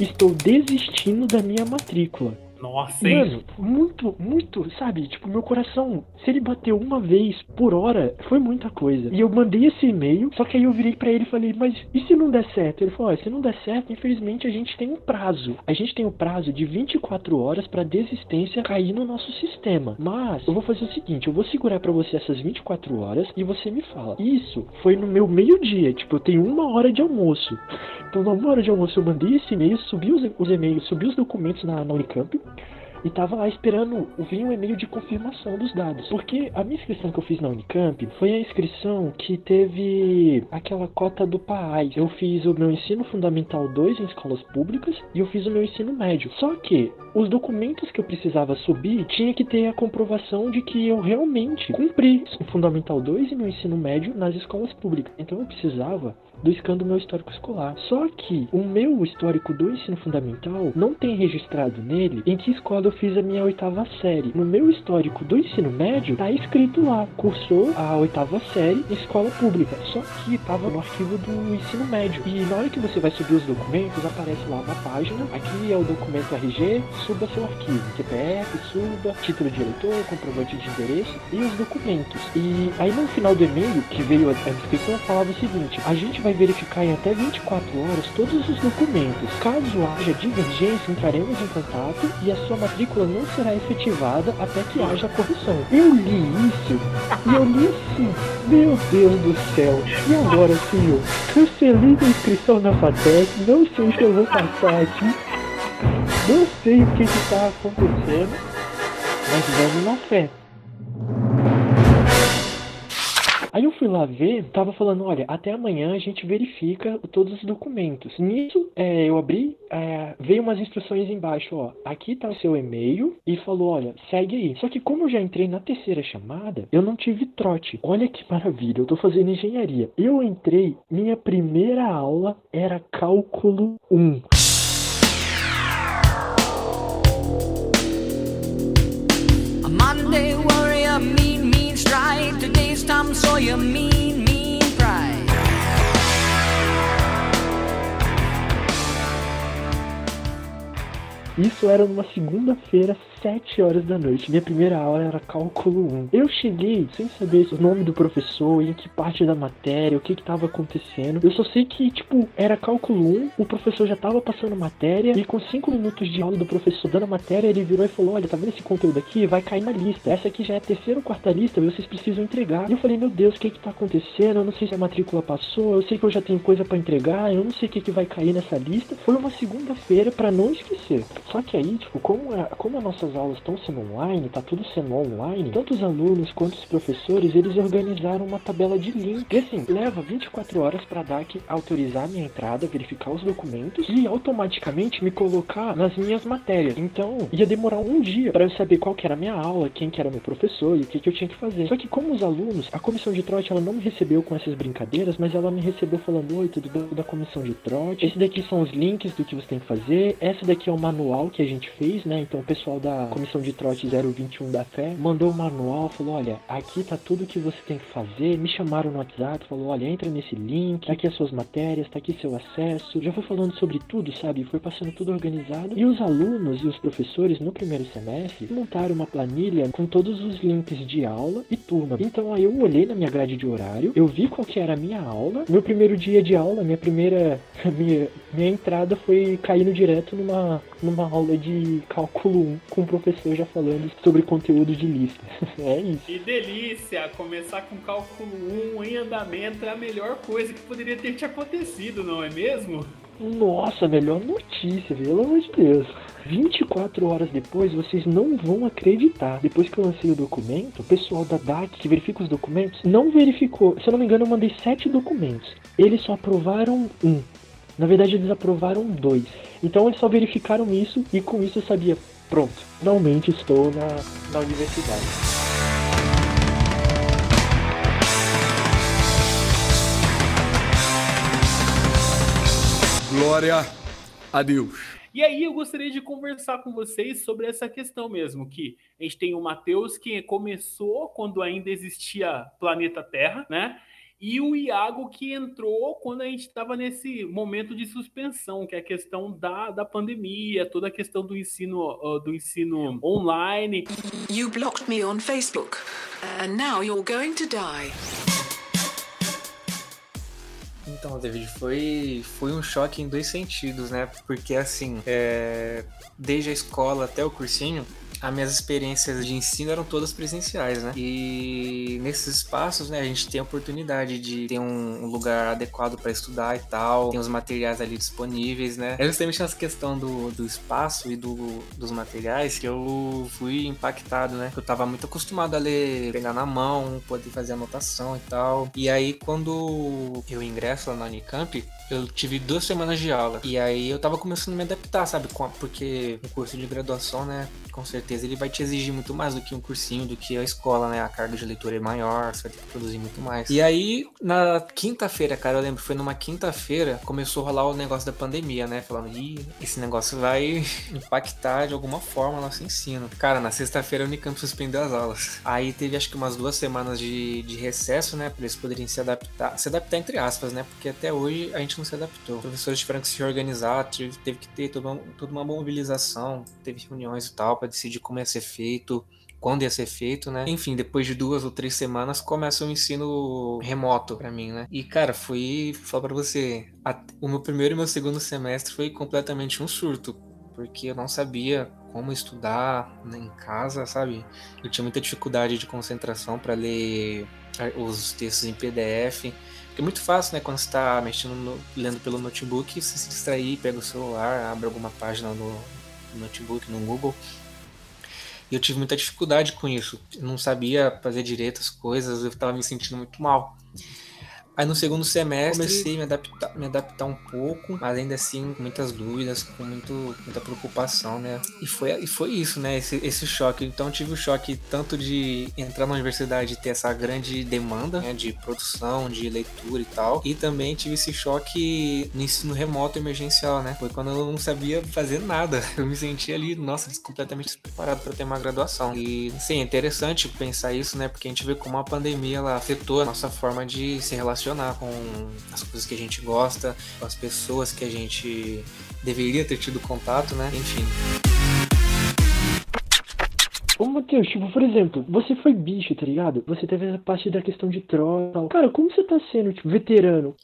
estou desistindo da minha matrícula." Nossa, hein? Mano, muito, muito, sabe? Tipo, meu coração, se ele bateu uma vez por hora, foi muita coisa. E eu mandei esse e-mail, só que aí eu virei pra ele e falei, mas e se não der certo? Ele falou, ó, se não der certo, infelizmente a gente tem um prazo. A gente tem um prazo de 24 horas pra desistência cair no nosso sistema. Mas eu vou fazer o seguinte, eu vou segurar pra você essas 24 horas e você me fala. Isso foi no meu meio-dia, tipo, eu tenho uma hora de almoço. Então, numa hora de almoço, eu mandei esse e-mail, subi os, os e-mails, subi os documentos na, na Unicamp e tava lá esperando vir um e-mail de confirmação dos dados. Porque a minha inscrição que eu fiz na Unicamp foi a inscrição que teve aquela cota do PAI. Eu fiz o meu ensino fundamental 2 em escolas públicas e eu fiz o meu ensino médio. Só que os documentos que eu precisava subir tinha que ter a comprovação de que eu realmente cumpri o fundamental 2 e meu ensino médio nas escolas públicas. Então eu precisava do scan do meu histórico escolar. Só que o meu histórico do ensino fundamental não tem registrado nele em que escola eu fiz a minha oitava série. No meu histórico do ensino médio, tá escrito lá, cursou a oitava série em escola pública. Só que tava no arquivo do ensino médio. E na hora que você vai subir os documentos, aparece lá uma página. Aqui é o documento RG, suba seu arquivo. CPF, suba, título de eleitor, comprovante de endereço e os documentos. E aí no final do e-mail, que veio a a descrição, falava o seguinte: a gente vai verificar em até 24 horas todos os documentos. Caso haja divergência, entraremos em contato e a sua matrícula não será efetivada até que haja correção. Eu li isso e eu li assim, meu Deus do céu. E agora, senhor? Cancelei a inscrição na FATEC, não sei se eu vou passar aqui. Não sei o que está acontecendo, mas vamos na fé. Aí eu fui lá ver, tava falando, olha, até amanhã a gente verifica todos os documentos. Nisso, é, eu abri, é, veio umas instruções embaixo, ó, aqui tá o seu e-mail e falou, olha, segue aí. Só que como eu já entrei na terceira chamada, eu não tive trote. Olha que maravilha, eu tô fazendo engenharia. Eu entrei, minha primeira aula era cálculo 1. Tom Sawyer, mean, mean pride. Isso era numa segunda-feira, 7 horas da noite. Minha primeira aula era cálculo 1. Eu cheguei sem saber o nome do professor, em que parte da matéria, o que que tava acontecendo. Eu só sei que, tipo, era cálculo 1, o professor já tava passando matéria, e com 5 minutos de aula do professor dando a matéria, ele virou e falou: Olha, tá vendo esse conteúdo aqui? Vai cair na lista. Essa aqui já é a terceira ou quarta lista, vocês precisam entregar. E eu falei: Meu Deus, o que que tá acontecendo? Eu não sei se a matrícula passou, eu sei que eu já tenho coisa pra entregar, eu não sei o que que vai cair nessa lista. Foi uma segunda-feira pra não esquecer. Só que aí, tipo, como, a, como as nossas aulas estão sendo online, tá tudo sendo online, tanto os alunos quanto os professores, eles organizaram uma tabela de link. E assim, leva 24 horas pra DAC autorizar minha entrada, verificar os documentos e automaticamente me colocar nas minhas matérias. Então, ia demorar um dia pra eu saber qual que era a minha aula, quem que era meu professor e o que, que eu tinha que fazer. Só que como os alunos, a comissão de trote, ela não me recebeu com essas brincadeiras, mas ela me recebeu falando, oi, tudo bem da comissão de trote. Esse daqui são os links do que você tem que fazer. Essa daqui é o manual que a gente fez, né? Então o pessoal da comissão de trote 021 da fé, mandou o manual, falou, olha, aqui tá tudo que você tem que fazer, me chamaram no WhatsApp, falou, olha, entra nesse link, tá aqui as suas matérias, tá aqui seu acesso, já foi falando sobre tudo, sabe, foi passando tudo organizado, e os alunos e os professores no primeiro semestre montaram uma planilha com todos os links de aula e turma. Então aí eu olhei na minha grade de horário, eu vi qual que era a minha aula, meu primeiro dia de aula, minha primeira, minha, minha entrada foi caindo direto numa, numa aula de cálculo 1, com o professor já falando sobre conteúdo de lista. é isso. Que delícia! Começar com cálculo 1 em andamento é a melhor coisa que poderia ter te acontecido, não é mesmo? Nossa, melhor notícia, pelo amor de Deus. 24 horas depois, vocês não vão acreditar. Depois que eu lancei o documento, o pessoal da DAC que verifica os documentos não verificou. Se eu não me engano, eu mandei 7 documentos. Eles só aprovaram um. Na verdade, eles aprovaram dois. Então, eles só verificaram isso e com isso eu sabia, pronto, finalmente estou na, na universidade. Glória a Deus. E aí eu gostaria de conversar com vocês sobre essa questão mesmo, que a gente tem o Matheus que começou quando ainda existia planeta Terra, né? E o Iago que entrou quando a gente estava nesse momento de suspensão, que é a questão da, da pandemia, toda a questão do ensino, uh, do ensino online. You blocked me on Facebook, and now you're going to die. Então, David, foi, foi um choque em dois sentidos, né? Porque, assim, é, desde a escola até o cursinho, as minhas experiências de ensino eram todas presenciais, né? E nesses espaços, né, a gente tem a oportunidade de ter um, lugar adequado para estudar e tal, tem os materiais ali disponíveis, né? É justamente essa questão do, do espaço e do, dos materiais que eu fui impactado, né? Eu tava muito acostumado a ler, pegar na mão, poder fazer anotação e tal. E aí, quando eu ingresso lá na Unicamp, eu tive duas semanas de aula. E aí eu tava começando a me adaptar, sabe? Porque o curso de graduação, né? Com certeza ele vai te exigir muito mais do que um cursinho, do que a escola, né? A carga de leitura é maior, você vai ter que produzir muito mais. E aí, na quinta-feira, cara, eu lembro, foi numa quinta-feira, começou a rolar o negócio da pandemia, né? Falando, ih, esse negócio vai impactar de alguma forma o nosso ensino. Cara, na sexta-feira a Unicamp suspendeu as aulas. Aí teve acho que umas duas semanas de, de recesso, né? Pra eles poderem se adaptar. Se adaptar entre aspas, né? Porque até hoje a gente não se adaptou. Professores tiveram que se organizar, teve, teve que ter toda uma, toda uma mobilização, teve reuniões e tal pra decidir como ia ser feito. Quando ia ser feito, né? Enfim, depois de duas ou três semanas começa o ensino remoto pra mim, né? E cara, foi, falar pra você, a- o meu primeiro e meu segundo semestre foi completamente um surto, porque eu não sabia como estudar né, em casa, sabe? Eu tinha muita dificuldade de concentração para ler os textos em PDF. Porque é muito fácil, né? Quando você está mexendo, no- lendo pelo notebook, você se distrair, pega o celular, abre alguma página no notebook, no Google. E eu tive muita dificuldade com isso. Eu não sabia fazer direito as coisas, eu estava me sentindo muito mal. Aí no segundo semestre comecei a me adaptar, me adaptar um pouco, mas ainda assim com muitas dúvidas, com muito, muita preocupação, né? E foi, e foi isso, né? Esse, esse choque. Então eu tive o choque tanto de entrar na universidade e ter essa grande demanda né, de produção, de leitura e tal, e também tive esse choque no ensino remoto emergencial, né? Foi quando eu não sabia fazer nada. Eu me senti ali, nossa, completamente despreparado para ter uma graduação. E sim, é interessante pensar isso, né? Porque a gente vê como a pandemia ela afetou a nossa forma de se relacionar com as coisas que a gente gosta, com as pessoas que a gente deveria ter tido contato, né? Enfim. Ô, Matheus, tipo, por exemplo, você foi bicho, tá ligado? Você teve essa parte da questão de troca. Cara, como você tá sendo, tipo, veterano?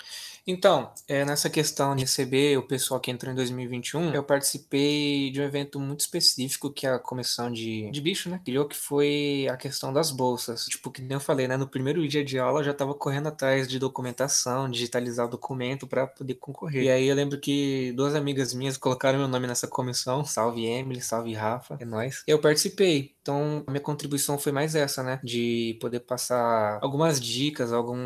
Então, é, nessa questão de receber o pessoal que entrou em 2021, eu participei de um evento muito específico que a comissão de, de bicho, né, criou, que foi a questão das bolsas. Tipo, que nem eu falei, né, no primeiro dia de aula eu já tava correndo atrás de documentação, digitalizar documento para poder concorrer. E aí eu lembro que duas amigas minhas colocaram meu nome nessa comissão, salve Emily, salve Rafa, é nóis. Eu participei. Então, a minha contribuição foi mais essa, né? De poder passar algumas dicas, algum.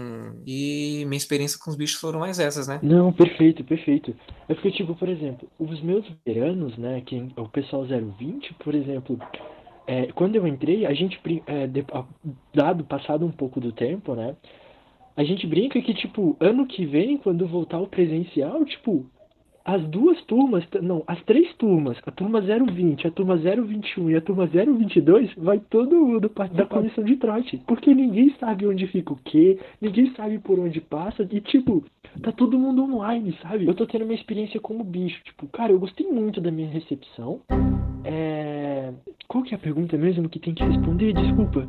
E minha experiência com os bichos foram mais essas, né? Não, perfeito, perfeito. É porque, tipo, por exemplo, os meus veteranos, né, quem, o pessoal 020, por exemplo, é, quando eu entrei, a gente, é, de- a- dado, passado um pouco do tempo, né, a gente brinca que, tipo, ano que vem, quando voltar o presencial, tipo, as duas turmas, não, as três turmas, a turma 020, a turma 021 e a turma 022, vai todo mundo parte da comissão de trote. Porque ninguém sabe onde fica o quê, ninguém sabe por onde passa, e tipo, tá todo mundo online, sabe? Eu tô tendo uma experiência como bicho. Tipo, cara, eu gostei muito da minha recepção. É. Qual que é a pergunta mesmo que tem que responder? Desculpa.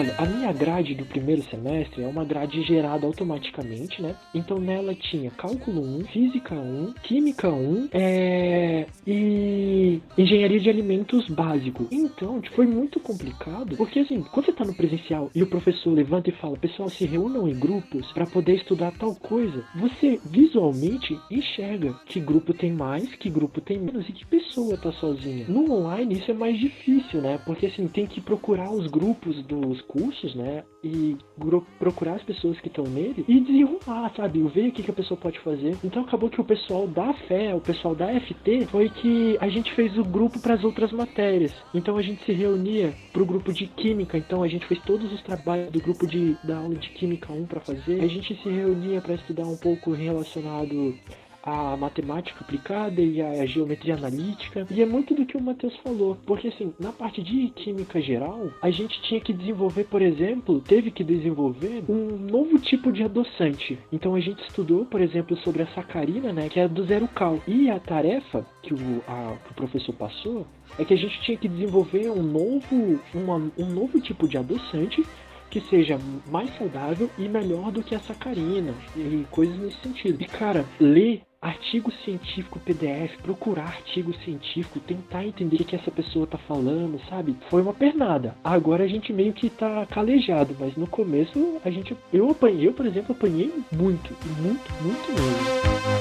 Olha, a minha grade do primeiro semestre é uma grade gerada automaticamente, né? Então nela tinha cálculo 1, física 1, química 1 é, e engenharia de alimentos básico. Então, tipo, foi muito complicado, porque assim, quando você tá no presencial e o professor levanta e fala, pessoal, se reúnam em grupos para poder estudar tal coisa, você visualmente enxerga que grupo tem mais, que grupo tem menos e que pessoa tá sozinha. No online isso é mais difícil, né? Porque assim, tem que procurar os grupos dos cursos, né? E gru- procurar as pessoas que estão nele e desenrolar, sabe? Ver o que, que a pessoa pode fazer. Então acabou que o pessoal da FE, o pessoal da FT, foi que a gente fez o grupo para as outras matérias. Então a gente se reunia pro grupo de química, então a gente fez todos os trabalhos do grupo de da aula de química 1 para fazer. A gente se reunia para estudar um pouco relacionado a matemática aplicada e a geometria analítica. E é muito do que o Matheus falou, porque assim, na parte de química geral, a gente tinha que desenvolver, por exemplo, teve que desenvolver um novo tipo de adoçante. Então a gente estudou, por exemplo, sobre a sacarina, né, que era do zero cal. E a tarefa que o, a- que o professor passou é que a gente tinha que desenvolver um novo, uma- um novo tipo de adoçante que seja mais saudável e melhor do que a sacarina e coisas nesse sentido. E cara, ler artigo científico PDF, procurar artigo científico, tentar entender o que essa pessoa tá falando, sabe? Foi uma pernada. Agora a gente meio que tá calejado, mas no começo a gente eu apanhei, eu, por exemplo, apanhei muito, muito, muito mesmo.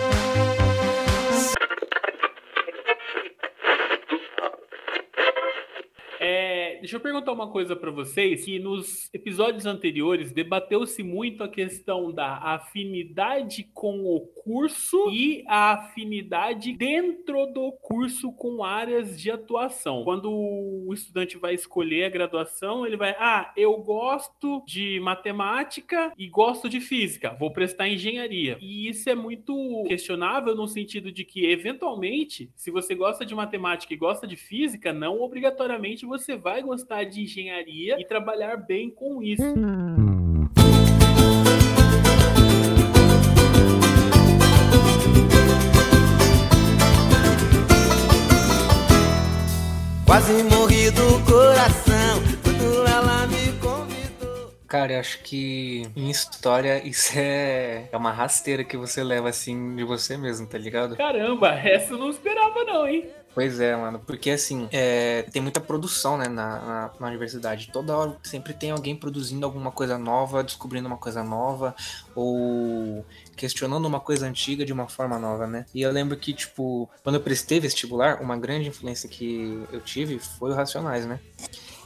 Deixa eu perguntar uma coisa para vocês, que nos episódios anteriores debateu-se muito a questão da afinidade com o curso e a afinidade dentro do curso com áreas de atuação. Quando o estudante vai escolher a graduação, ele vai, ah, eu gosto de matemática e gosto de física, vou prestar engenharia. E isso é muito questionável no sentido de que, eventualmente, se você gosta de matemática e gosta de física, não obrigatoriamente você vai gostar de engenharia e trabalhar bem com isso. Quase morri do coração quando ela me convidou. Cara, eu acho que em história isso é, é uma rasteira que você leva assim de você mesmo, tá ligado? Caramba, essa eu não esperava não, hein? Pois é, mano, porque assim, é, tem muita produção, né, na, na, na universidade. Toda hora sempre tem alguém produzindo alguma coisa nova, descobrindo uma coisa nova, ou questionando uma coisa antiga de uma forma nova, né? E eu lembro que, tipo, quando eu prestei vestibular, uma grande influência que eu tive foi o Racionais, né?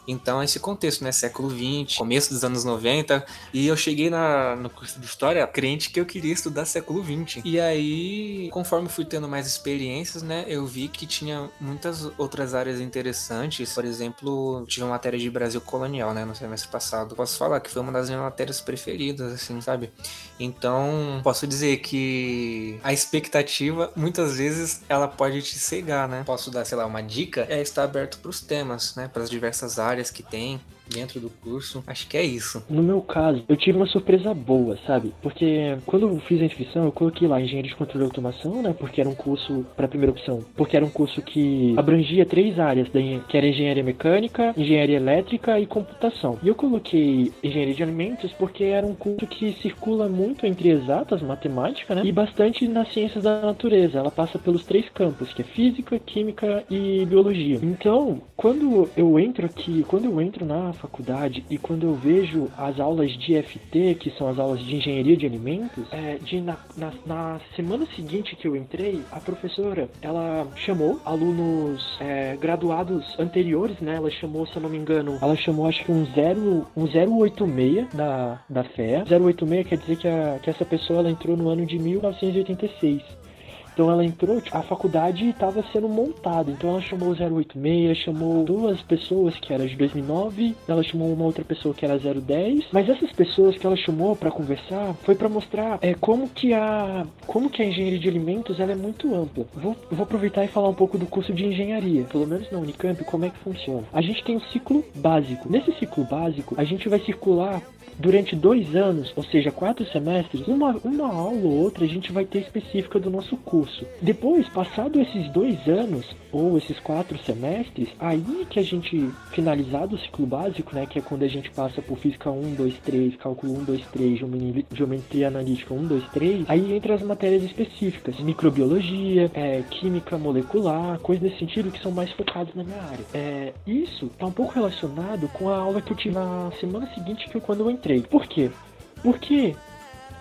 Então, esse contexto, né? Século XX, começo dos anos 90. E eu cheguei na, no curso de História crente que eu queria estudar século XX. E aí, conforme fui tendo mais experiências, né? Eu vi que tinha muitas outras áreas interessantes. Por exemplo, tive uma matéria de Brasil colonial, né? No semestre passado. Posso falar que foi uma das minhas matérias preferidas, assim, sabe? Então, posso dizer que a expectativa, muitas vezes, ela pode te cegar, né? Posso dar, sei lá, uma dica? É estar aberto para os temas, né? Para as diversas áreas que tem dentro do curso. Acho que é isso. No meu caso, eu tive uma surpresa boa, sabe? Porque quando eu fiz a inscrição, eu coloquei lá engenharia de controle e automação, né? Porque era um curso para primeira opção. Porque era um curso que abrangia três áreas, que era engenharia mecânica, engenharia elétrica e computação. E eu coloquei engenharia de alimentos porque era um curso que circula muito entre exatas, matemática, né? E bastante nas ciências da natureza. Ela passa pelos três campos, que é física, química e biologia. Então, quando eu entro aqui, quando eu entro na faculdade e quando eu vejo as aulas de FT, que são as aulas de engenharia de alimentos, é, de na, na, na semana seguinte que eu entrei, a professora ela chamou alunos é, graduados anteriores, né? Ela chamou, se eu não me engano, ela chamou acho que um 0, um 086 da, da FE. 086 quer dizer que, a, que essa pessoa ela entrou no ano de 1986. Então ela entrou, tipo, a faculdade estava sendo montada. Então ela chamou o 086, chamou duas pessoas que era de 2009, ela chamou uma outra pessoa que era 010. Mas essas pessoas que ela chamou para conversar foi para mostrar é, como que a como que a engenharia de alimentos ela é muito ampla. Vou, vou aproveitar e falar um pouco do curso de engenharia, pelo menos na Unicamp, como é que funciona. A gente tem um ciclo básico. Nesse ciclo básico, a gente vai circular durante dois anos, ou seja, quatro semestres, uma, uma aula ou outra a gente vai ter específica do nosso curso. Depois, passado esses dois anos, ou esses quatro semestres, aí que a gente, finalizado o ciclo básico, né, que é quando a gente passa por Física 1, 2, 3, Cálculo 1, 2, 3, Geometria, Analítica 1, 2, 3, aí entra as matérias específicas, microbiologia, é, química molecular, coisas nesse sentido que são mais focadas na minha área. É, isso está um pouco relacionado com a aula que eu tive na semana seguinte que eu, quando eu entrei. Por quê? Porque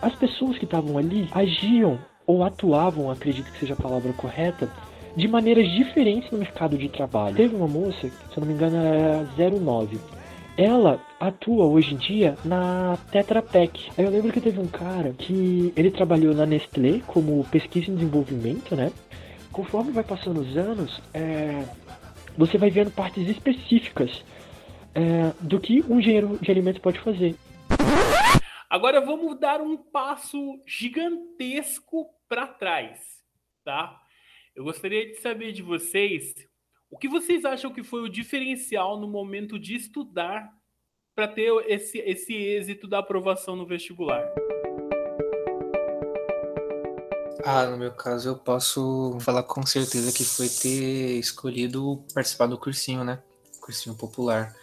as pessoas que estavam ali agiam ou atuavam, acredito que seja a palavra correta, de maneiras diferentes no mercado de trabalho. Teve uma moça, se eu não me engano, era 09. Ela atua hoje em dia na Tetra Pak. Aí eu lembro que teve um cara que ele trabalhou na Nestlé como pesquisa em desenvolvimento, né? Conforme vai passando os anos, é, você vai vendo partes específicas é, do que um engenheiro de alimentos pode fazer. Agora vamos dar um passo gigantesco para trás, tá? Eu gostaria de saber de vocês o que vocês acham que foi o diferencial no momento de estudar para ter esse, esse êxito da aprovação no vestibular. Ah, no meu caso eu posso falar com certeza que foi ter escolhido participar do cursinho, né? Cursinho popular.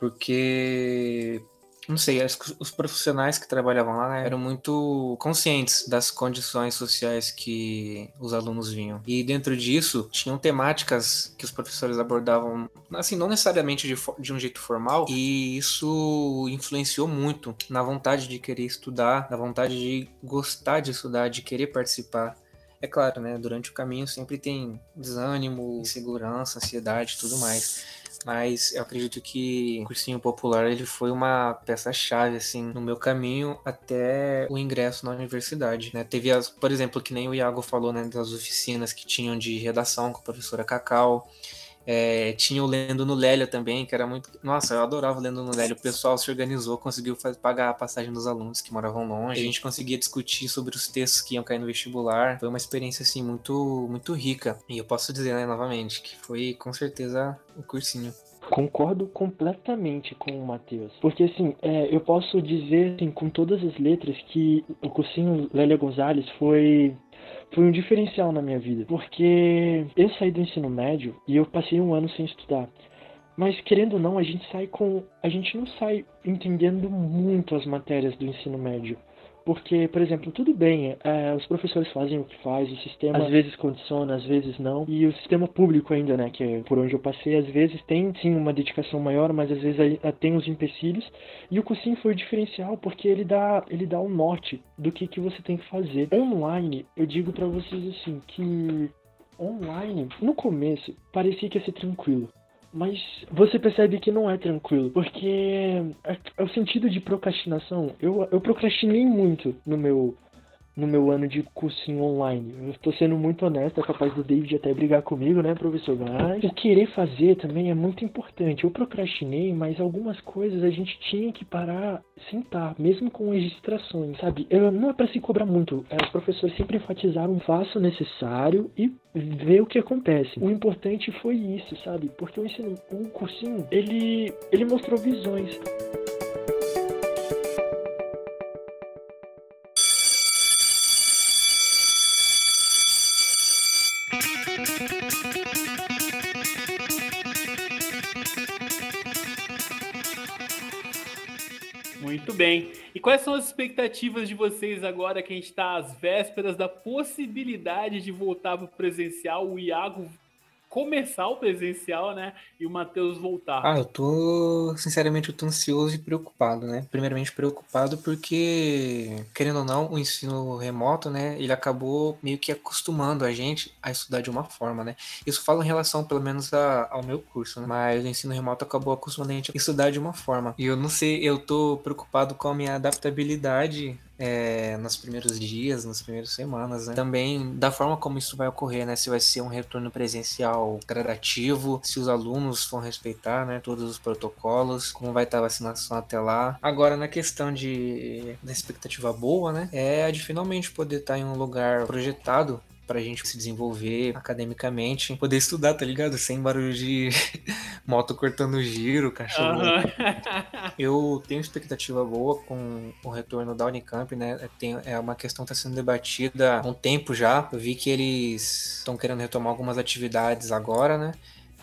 Porque não sei, acho que os profissionais que trabalhavam lá né, eram muito conscientes das condições sociais que os alunos vinham. E dentro disso, tinham temáticas que os professores abordavam, assim, não necessariamente de, de um jeito formal, e isso influenciou muito na vontade de querer estudar, na vontade de gostar de estudar, de querer participar. É claro, né? Durante o caminho sempre tem desânimo, insegurança, ansiedade tudo mais mas eu acredito que o cursinho popular ele foi uma peça-chave assim no meu caminho até o ingresso na universidade, né? Teve as, por exemplo, que nem o Iago falou, né, das oficinas que tinham de redação com a professora Cacau. É, tinha o Lendo no Lélia também, que era muito. Nossa, eu adorava o Lendo no Lélia. O pessoal se organizou, conseguiu fazer, pagar a passagem dos alunos que moravam longe. A gente conseguia discutir sobre os textos que iam cair no vestibular. Foi uma experiência, assim, muito, muito rica. E eu posso dizer, né, novamente, que foi com certeza o cursinho. Concordo completamente com o Matheus. Porque, assim, é, eu posso dizer assim, com todas as letras que o cursinho Lélia Gonzalez foi foi um diferencial na minha vida, porque eu saí do ensino médio e eu passei um ano sem estudar. Mas querendo ou não, a gente sai com. A gente não sai entendendo muito as matérias do ensino médio. Porque, por exemplo, tudo bem, é, os professores fazem o que faz, o sistema às vezes condiciona, às vezes não. E o sistema público ainda, né, que é por onde eu passei, às vezes tem sim uma dedicação maior, mas às vezes ah, tem os empecilhos. E o cursinho foi o diferencial porque ele dá, ele dá o norte do que, que você tem que fazer. Online, eu digo para vocês assim, que online, no começo, parecia que ia ser tranquilo. Mas você percebe que não é tranquilo, porque é, é o sentido de procrastinação. Eu, eu procrastinei muito no meu no meu ano de cursinho online. Eu estou sendo muito honesto, é capaz do David até brigar comigo, né, professor? Mas o querer fazer também é muito importante. Eu procrastinei, mas algumas coisas a gente tinha que parar, sentar, mesmo com as distrações, sabe? Eu, não é para se cobrar muito. É, os professores sempre enfatizaram faça o necessário e ver o que acontece. O importante foi isso, sabe? Porque o ensino, o cursinho, ele, ele mostrou visões. Muito bem. E quais são as expectativas de vocês agora que a gente está às vésperas da possibilidade de voltar para o presencial? O Iago começar o presencial, né? E o Matheus voltar. Ah, eu tô, sinceramente, eu tô ansioso e preocupado, né? Primeiramente preocupado porque, querendo ou não, o ensino remoto, né, ele acabou meio que acostumando a gente a estudar de uma forma, né? Isso fala em relação, pelo menos, a, ao meu curso, né? Mas o ensino remoto acabou acostumando a gente a estudar de uma forma. E eu não sei, eu tô preocupado com a minha adaptabilidade é, nos primeiros dias, nas primeiras semanas, né? Também da forma como isso vai ocorrer, né? Se vai ser um retorno presencial gradativo, se os alunos vão respeitar, né? Todos os protocolos, como vai estar a vacinação até lá. Agora, na questão de da expectativa boa, né? É a de finalmente poder estar em um lugar projetado pra gente se desenvolver academicamente, poder estudar, tá ligado? Sem barulho de moto cortando giro, cachorro. Aham. Eu tenho expectativa boa com o retorno da Unicamp, né? Tem, é uma questão que está sendo debatida há um tempo já. Eu vi que eles estão querendo retomar algumas atividades agora, né?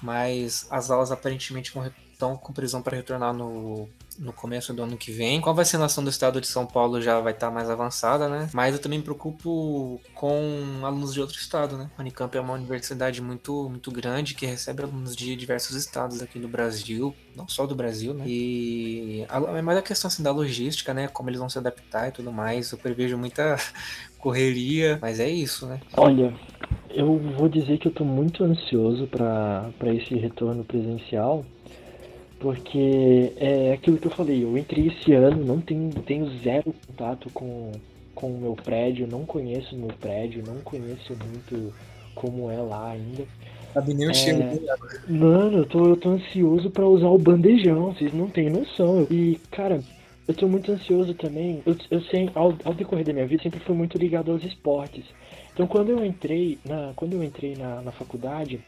Mas as aulas aparentemente estão com previsão para retornar no, no começo do ano que vem. Com a vacinação do estado de São Paulo já vai estar mais avançada, né? Mas eu também me preocupo com alunos de outro estado, né? A Unicamp é uma universidade muito, muito grande que recebe alunos de diversos estados aqui do Brasil, não só do Brasil, né? E é mais a questão assim, da logística, né? Como eles vão se adaptar e tudo mais. Eu prevejo muita correria, mas é isso, né? Olha, eu vou dizer que eu tô muito ansioso para esse retorno presencial, porque é aquilo que eu falei, eu entrei esse ano, não tenho, tenho zero contato com, com o meu prédio, não conheço o meu prédio, não conheço muito como é lá ainda. Sabe nem o É. cheiro dele. Mano, eu tô, eu tô ansioso pra usar o bandejão, vocês não têm noção. E, cara, eu tô muito ansioso também. Eu, eu sei, ao, ao decorrer da minha vida, sempre fui muito ligado aos esportes. Então, quando eu entrei na, quando eu entrei na, na faculdade,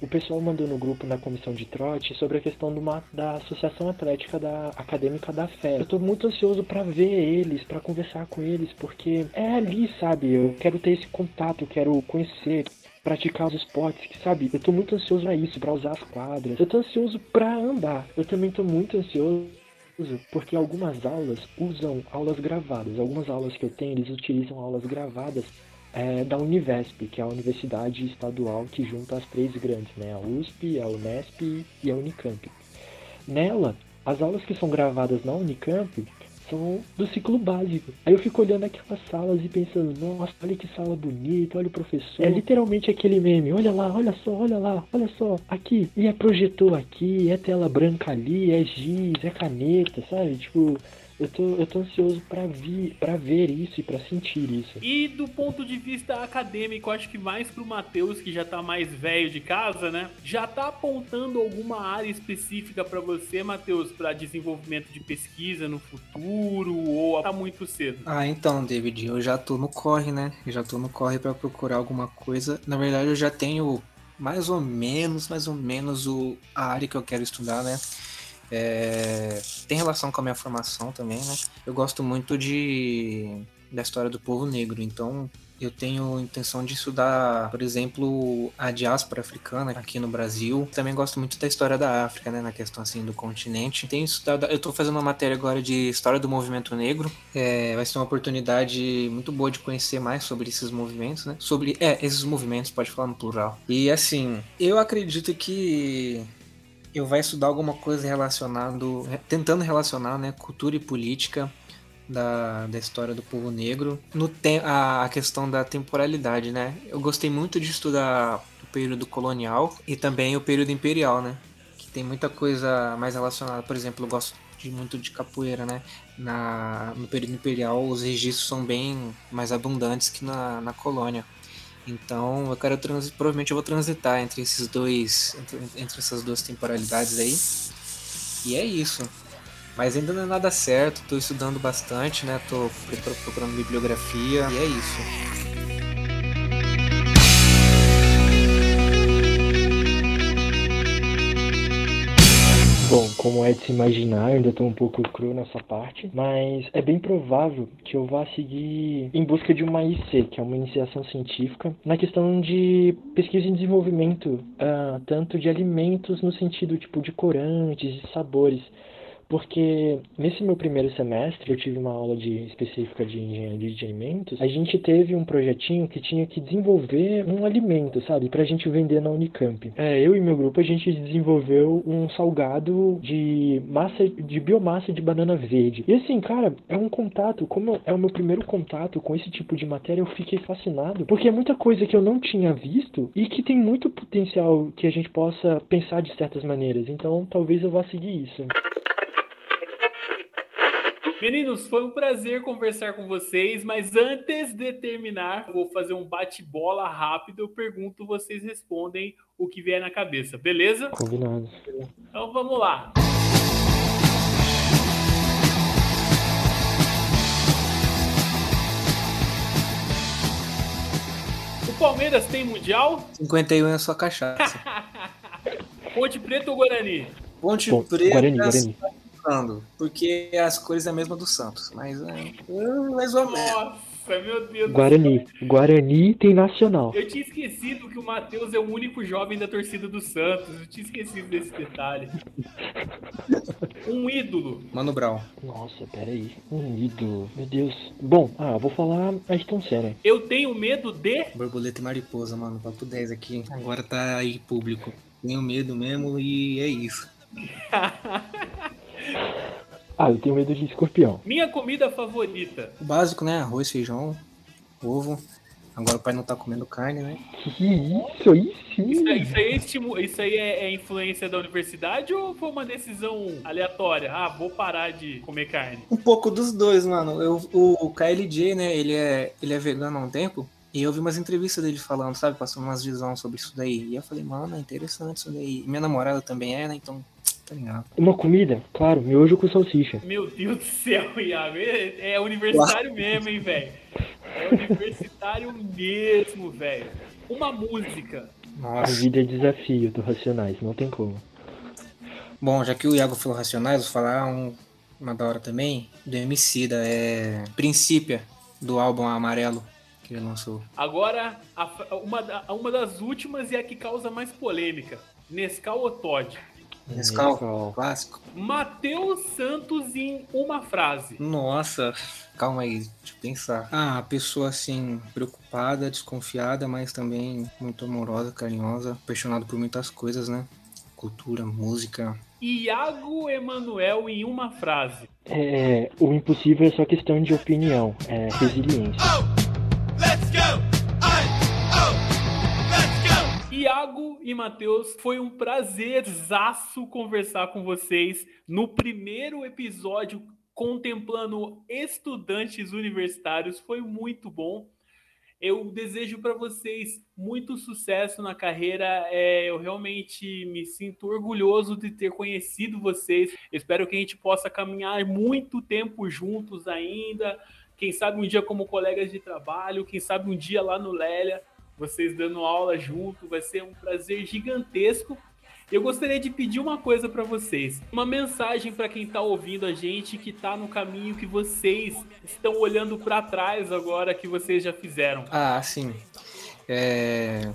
o pessoal mandou no grupo na comissão de trote sobre a questão da Associação Atlética da Acadêmica da Fé. Eu tô muito ansioso pra ver eles, pra conversar com eles, porque é ali, sabe? Eu quero ter esse contato, eu quero conhecer, praticar os esportes, que, sabe? Eu tô muito ansioso pra isso, pra usar as quadras. Eu tô ansioso pra andar. Eu também tô muito ansioso porque algumas aulas usam aulas gravadas. Algumas aulas que eu tenho, eles utilizam aulas gravadas é, da Univesp, que é a universidade estadual que junta as três grandes, né? A USP, a Unesp e a Unicamp. Nela, as aulas que são gravadas na Unicamp são do ciclo básico. Aí eu fico olhando aquelas salas e pensando, nossa, olha que sala bonita, olha o professor. É literalmente aquele meme, olha lá, olha só, olha lá, olha só, aqui. E é projetor aqui, é tela branca ali, é giz, é caneta, sabe? Tipo, eu tô, eu tô ansioso pra, vir, pra ver isso e pra sentir isso. E do ponto de vista acadêmico, acho que mais pro Matheus, que já tá mais velho de casa, né? Já tá apontando alguma área específica pra você, Matheus, pra desenvolvimento de pesquisa no futuro ou tá muito cedo? Ah, então, David, eu já tô no corre, né? Eu já tô no corre pra procurar alguma coisa. Na verdade, eu já tenho mais ou menos, mais ou menos o, a área que eu quero estudar, né? É, tem relação com a minha formação também, né? Eu gosto muito de da história do povo negro, então eu tenho intenção de estudar, por exemplo, a diáspora africana aqui no Brasil. Também gosto muito da história da África, né, na questão assim do continente. Tenho estudado, eu tô fazendo uma matéria agora de história do movimento negro. É, vai ser uma oportunidade muito boa de conhecer mais sobre esses movimentos, né? Sobre, é, esses movimentos, pode falar no plural. E assim, eu acredito que eu vai estudar alguma coisa relacionado, tentando relacionar, né, cultura e política da, da história do povo negro, no te, a, a questão da temporalidade, né? Eu gostei muito de estudar o período colonial e também o período imperial, né? Que tem muita coisa mais relacionada, por exemplo, eu gosto de, muito de capoeira, né? Na, no período imperial os registros são bem mais abundantes que na, na colônia. Então eu quero trans, provavelmente eu vou transitar entre esses dois, entre, entre essas duas temporalidades aí. E é isso. Mas ainda não é nada certo, tô estudando bastante, né? Tô pro- procurando bibliografia e é isso. Bom, como é de se imaginar, eu ainda tô um pouco cru nessa parte, mas é bem provável que eu vá seguir em busca de uma IC, que é uma iniciação científica, na questão de pesquisa e desenvolvimento, ah, tanto de alimentos no sentido tipo de corantes e sabores. Porque nesse meu primeiro semestre eu tive uma aula de específica de engenharia de alimentos. A gente teve um projetinho que tinha que desenvolver um alimento, sabe, pra gente vender na Unicamp. É, eu e meu grupo a gente desenvolveu um salgado de massa de biomassa de banana verde. E assim, cara, é um contato, como é o meu primeiro contato com esse tipo de matéria, eu fiquei fascinado, porque é muita coisa que eu não tinha visto e que tem muito potencial que a gente possa pensar de certas maneiras. Então, talvez eu vá seguir isso. Meninos, foi um prazer conversar com vocês, mas antes de terminar, eu vou fazer um bate-bola rápido. Eu pergunto, vocês respondem o que vier na cabeça, beleza? Combinado. Então vamos lá. O Palmeiras tem mundial? 51 é sua cachaça. Ponte Preta ou Guarani? Ponte Preta Guarani, Guarani. Porque as cores é a mesma do Santos, mas é, é mais ou menos. Nossa, meu Deus do Guarani. Guarani tem nacional. Eu tinha esquecido que o Matheus é o único jovem da torcida do Santos. Eu tinha esquecido desse detalhe. Um ídolo. Mano Brown. Nossa, peraí. Um ídolo. Meu Deus. Bom, ah, vou falar Ayrton Senna. Eu tenho medo de. Borboleta e mariposa, mano. Papo 10 aqui. Agora tá aí público. Tenho medo mesmo e é isso. Ah, eu tenho medo de escorpião. Minha comida favorita. O básico, né? Arroz, feijão, ovo. Agora o pai não tá comendo carne, né? Que isso aí sim. Isso, aí- isso aí, é, estimu- isso aí é, é influência da universidade ou foi uma decisão aleatória? Ah, vou parar de comer carne. Um pouco dos dois, mano. Eu, o, o KLJ, né? Ele é, ele é vegano há um tempo. E eu vi umas entrevistas dele falando, sabe? Passando umas visões sobre isso daí. E eu falei, mano, é interessante isso daí. Minha namorada também é, né? Então, tá ligado. Uma comida? Claro, miojo com salsicha. Meu Deus do céu, Iago. É, é universitário mesmo, hein, velho? É universitário mesmo, velho. Uma música. A Nossa. vida é desafio do Racionais, não tem como. Bom, já que o Iago falou Racionais, vou falar um, uma da hora também. Do Emicida, é Princípia, do álbum Amarelo, que ele lançou. Agora, a uma, da- uma das últimas e a que causa mais polêmica. Nescau ou Todd? Nescau, Nescau. clássico. Matheus Santos em uma frase. Nossa, calma aí, deixa eu pensar. Ah, a pessoa assim, preocupada, desconfiada, mas também muito amorosa, carinhosa, apaixonada por muitas coisas, né? Cultura, música. Iago Emanuel em uma frase. É, o impossível é só questão de opinião, é resiliência. Iago e Matheus, foi um prazerzaço conversar com vocês no primeiro episódio contemplando estudantes universitários. Foi muito bom. Eu desejo para vocês muito sucesso na carreira. É, eu realmente me sinto orgulhoso de ter conhecido vocês. Espero que a gente possa caminhar muito tempo juntos ainda. Quem sabe um dia como colegas de trabalho, quem sabe um dia lá no Lélia, vocês dando aula junto. Vai ser um prazer gigantesco. Eu gostaria de pedir uma coisa para vocês, uma mensagem para quem está ouvindo a gente, que está no caminho que vocês estão olhando para trás agora que vocês já fizeram. Ah, sim. É,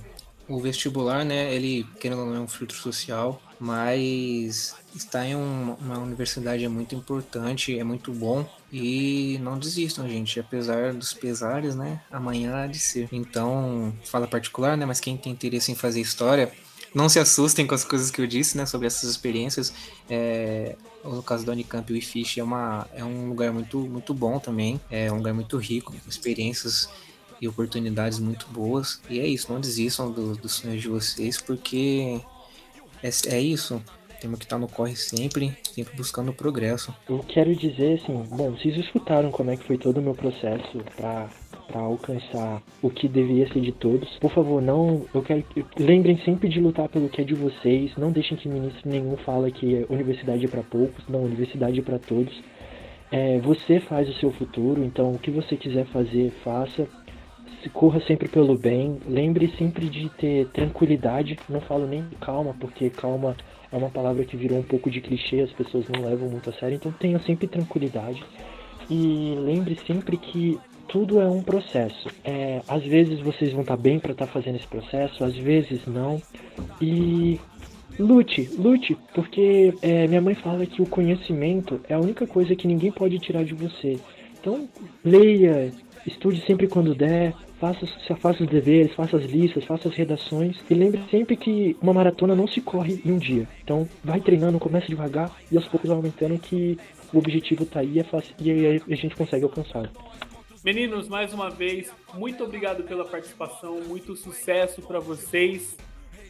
o vestibular, né? Ele, querendo ou não, é um filtro social, mas estar em um- uma universidade é muito importante, é muito bom. E não desistam, gente. Apesar dos pesares, né? Amanhã há de ser. Então, fala particular, né? Mas quem tem interesse em fazer história, não se assustem com as coisas que eu disse, né? Sobre essas experiências. É, no caso da Unicamp, o IFISH é, uma, é um lugar muito, muito bom também. É um lugar muito rico, com experiências e oportunidades muito boas. E é isso, não desistam do- dos sonhos de vocês, porque é, é isso. Temos que estar no corre sempre, sempre buscando progresso. Eu quero dizer assim, bom, vocês escutaram como é que foi todo o meu processo pra, pra alcançar o que devia ser de todos. Por favor, não, eu quero que lembrem sempre de lutar pelo que é de vocês. Não deixem que ministro nenhum fala que a universidade é pra poucos, não, universidade é pra todos. É, você faz o seu futuro, então o que você quiser fazer, faça. Corra sempre pelo bem. Lembre sempre de ter tranquilidade. Não falo nem calma, porque calma é uma palavra que virou um pouco de clichê, as pessoas não levam muito a sério. Então tenha sempre tranquilidade. E lembre sempre que tudo é um processo. É, às vezes vocês vão estar bem para estar fazendo esse processo, às vezes não. E lute, lute, porque é, minha mãe fala que o conhecimento é a única coisa que ninguém pode tirar de você. Então leia, estude sempre quando der, faça, faça os deveres, faça as listas, faça as redações e lembre sempre que uma maratona não se corre em um dia. Então vai treinando, começa devagar e aos poucos vai aumentando que o objetivo tá aí é fácil, e aí a gente consegue alcançar. Meninos, mais uma vez, muito obrigado pela participação, muito sucesso para vocês.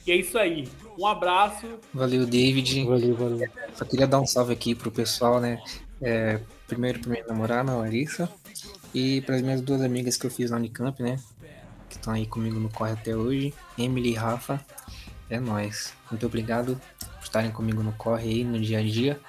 E é isso aí. Um abraço. Valeu, David. Valeu, valeu. Só queria dar um salve aqui pro pessoal, né? É, primeiro pra minha namorada, Larissa. E para as minhas duas amigas que eu fiz na Unicamp, né? Que estão aí comigo no corre até hoje. Emily e Rafa. É nóis. Muito obrigado por estarem comigo no corre aí, no dia a dia.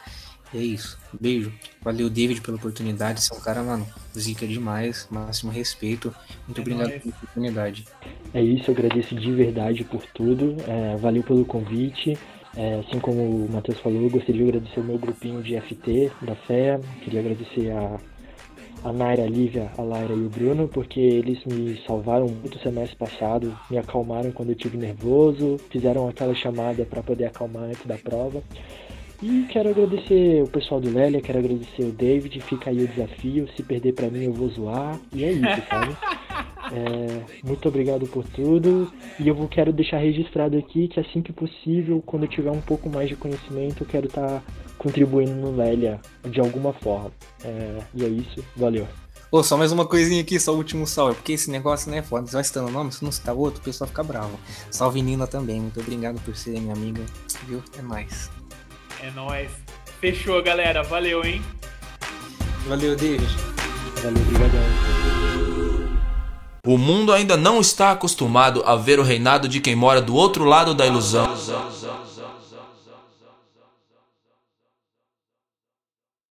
E é isso. Beijo. Valeu, David, pela oportunidade. Você é um cara, mano, zica demais. Máximo respeito. Muito obrigado nóis. pela oportunidade. É isso, eu agradeço de verdade por tudo. É, valeu pelo convite. É, assim como o Matheus falou, eu gostaria de agradecer o meu grupinho de FT da FEA. Queria agradecer a, a Naira, a Lívia, a Laira e o Bruno, porque eles me salvaram muito o semestre passado, me acalmaram quando eu tive nervoso, fizeram aquela chamada para poder acalmar antes da prova. E quero agradecer o pessoal do Lélia, quero agradecer o David, fica aí o desafio, se perder pra mim eu vou zoar, e é isso, sabe? É, muito obrigado por tudo, e eu vou, quero deixar registrado aqui que assim que possível, quando eu tiver um pouco mais de conhecimento, eu quero estar contribuindo no Lélia de alguma forma. É, e é isso, valeu. Ô, só mais uma coisinha aqui, só o último salve, porque esse negócio, né, foda, você vai citando o nome, se não citar outro, o pessoal fica bravo. Salve Nina também, muito obrigado por ser minha amiga, viu? É nóis. É nóis. Fechou, galera. Valeu, hein? Valeu, David. Valeu, obrigadão. O mundo ainda não está acostumado a ver o reinado de quem mora do outro lado da ilusão.